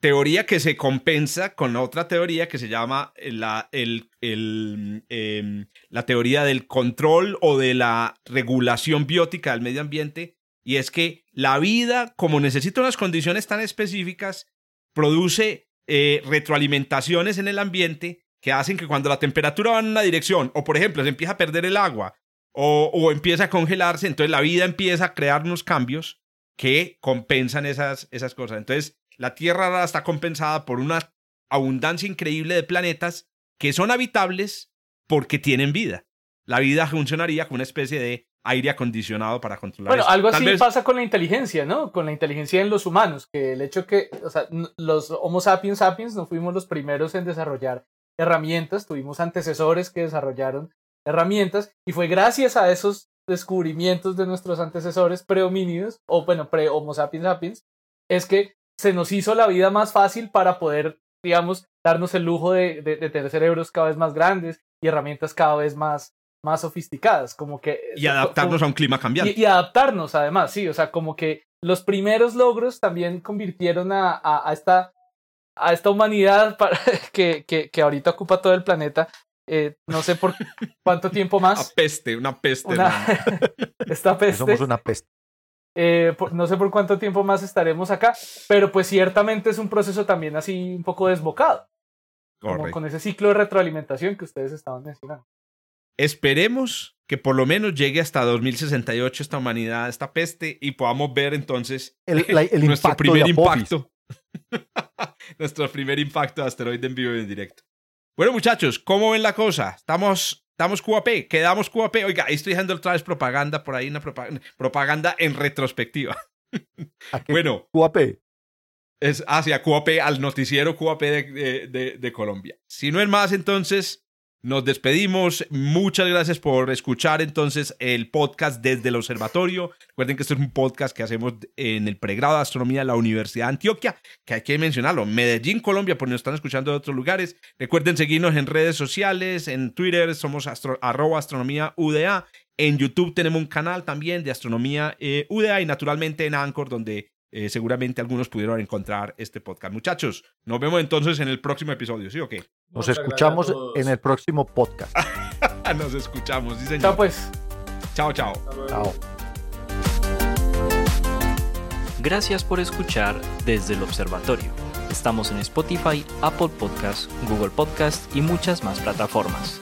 teoría que se compensa con otra teoría que se llama la, el, el, em, la teoría del control o de la regulación biótica del medio ambiente, y es que la vida, como necesita unas condiciones tan específicas, produce eh, retroalimentaciones en el ambiente que hacen que cuando la temperatura va en una dirección, o por ejemplo se empieza a perder el agua, o, o empieza a congelarse, entonces la vida empieza a crear unos cambios que compensan esas, esas cosas. Entonces, la Tierra ahora está compensada por una abundancia increíble de planetas que son habitables porque tienen vida. La vida funcionaría como una especie de aire acondicionado para controlar Bueno, eso. algo Tal así vez- pasa con la inteligencia, ¿no? Con la inteligencia en los humanos, que el hecho que, o sea, n- los Homo sapiens sapiens no fuimos los primeros en desarrollar herramientas, tuvimos antecesores que desarrollaron herramientas y fue gracias a esos descubrimientos de nuestros antecesores prehomínidos, o bueno, pre-Homo sapiens sapiens, es que se nos hizo la vida más fácil para poder, digamos, darnos el lujo de, de- de tener cerebros cada vez más grandes y herramientas cada vez más, más sofisticadas, como que... y adaptarnos a un clima cambiante. Y, y adaptarnos, además, sí, o sea, como que los primeros logros también convirtieron a, a- a esta, a esta humanidad para, que, que, que ahorita ocupa todo el planeta, eh, no sé por cuánto tiempo Una más, peste, una peste. una- esta peste, Somos una peste. eh, por- no sé por cuánto tiempo más estaremos acá, pero pues ciertamente es un proceso también así un poco desbocado, como con ese ciclo de retroalimentación que ustedes estaban mencionando. Esperemos que por lo menos llegue hasta 2068 esta humanidad, esta peste, y podamos ver entonces El, la- el nuestro impacto primer impacto. nuestro primer impacto de asteroide en vivo y en directo. Bueno, muchachos, ¿cómo ven la cosa? Estamos, estamos QAP, quedamos QAP. Oiga, ahí estoy dejando otra vez propaganda por ahí, una propaganda, propaganda en retrospectiva. ¿A qué Bueno, QAP? es hacia QAP, al noticiero QAP de- de Colombia. Si no es más, entonces, Nos despedimos. Muchas gracias por escuchar entonces el podcast desde el observatorio. Recuerden que este es un podcast que hacemos en el pregrado de astronomía de la Universidad de Antioquia, que hay que mencionarlo. Medellín, Colombia, por si nos están escuchando de otros lugares. Recuerden seguirnos en redes sociales, en Twitter somos arroba astronomía. En YouTube tenemos un canal también de astronomía eh, UDA y naturalmente en Anchor, donde eh, seguramente algunos pudieron encontrar este podcast. Muchachos, nos vemos entonces en el próximo episodio, ¿sí o qué? Nos escuchamos en el próximo podcast. nos escuchamos, sí señor. Chao pues. Chao, chao. Chao. Gracias por escuchar desde el observatorio. Estamos en Spotify, Apple Podcast, Google Podcast y muchas más plataformas.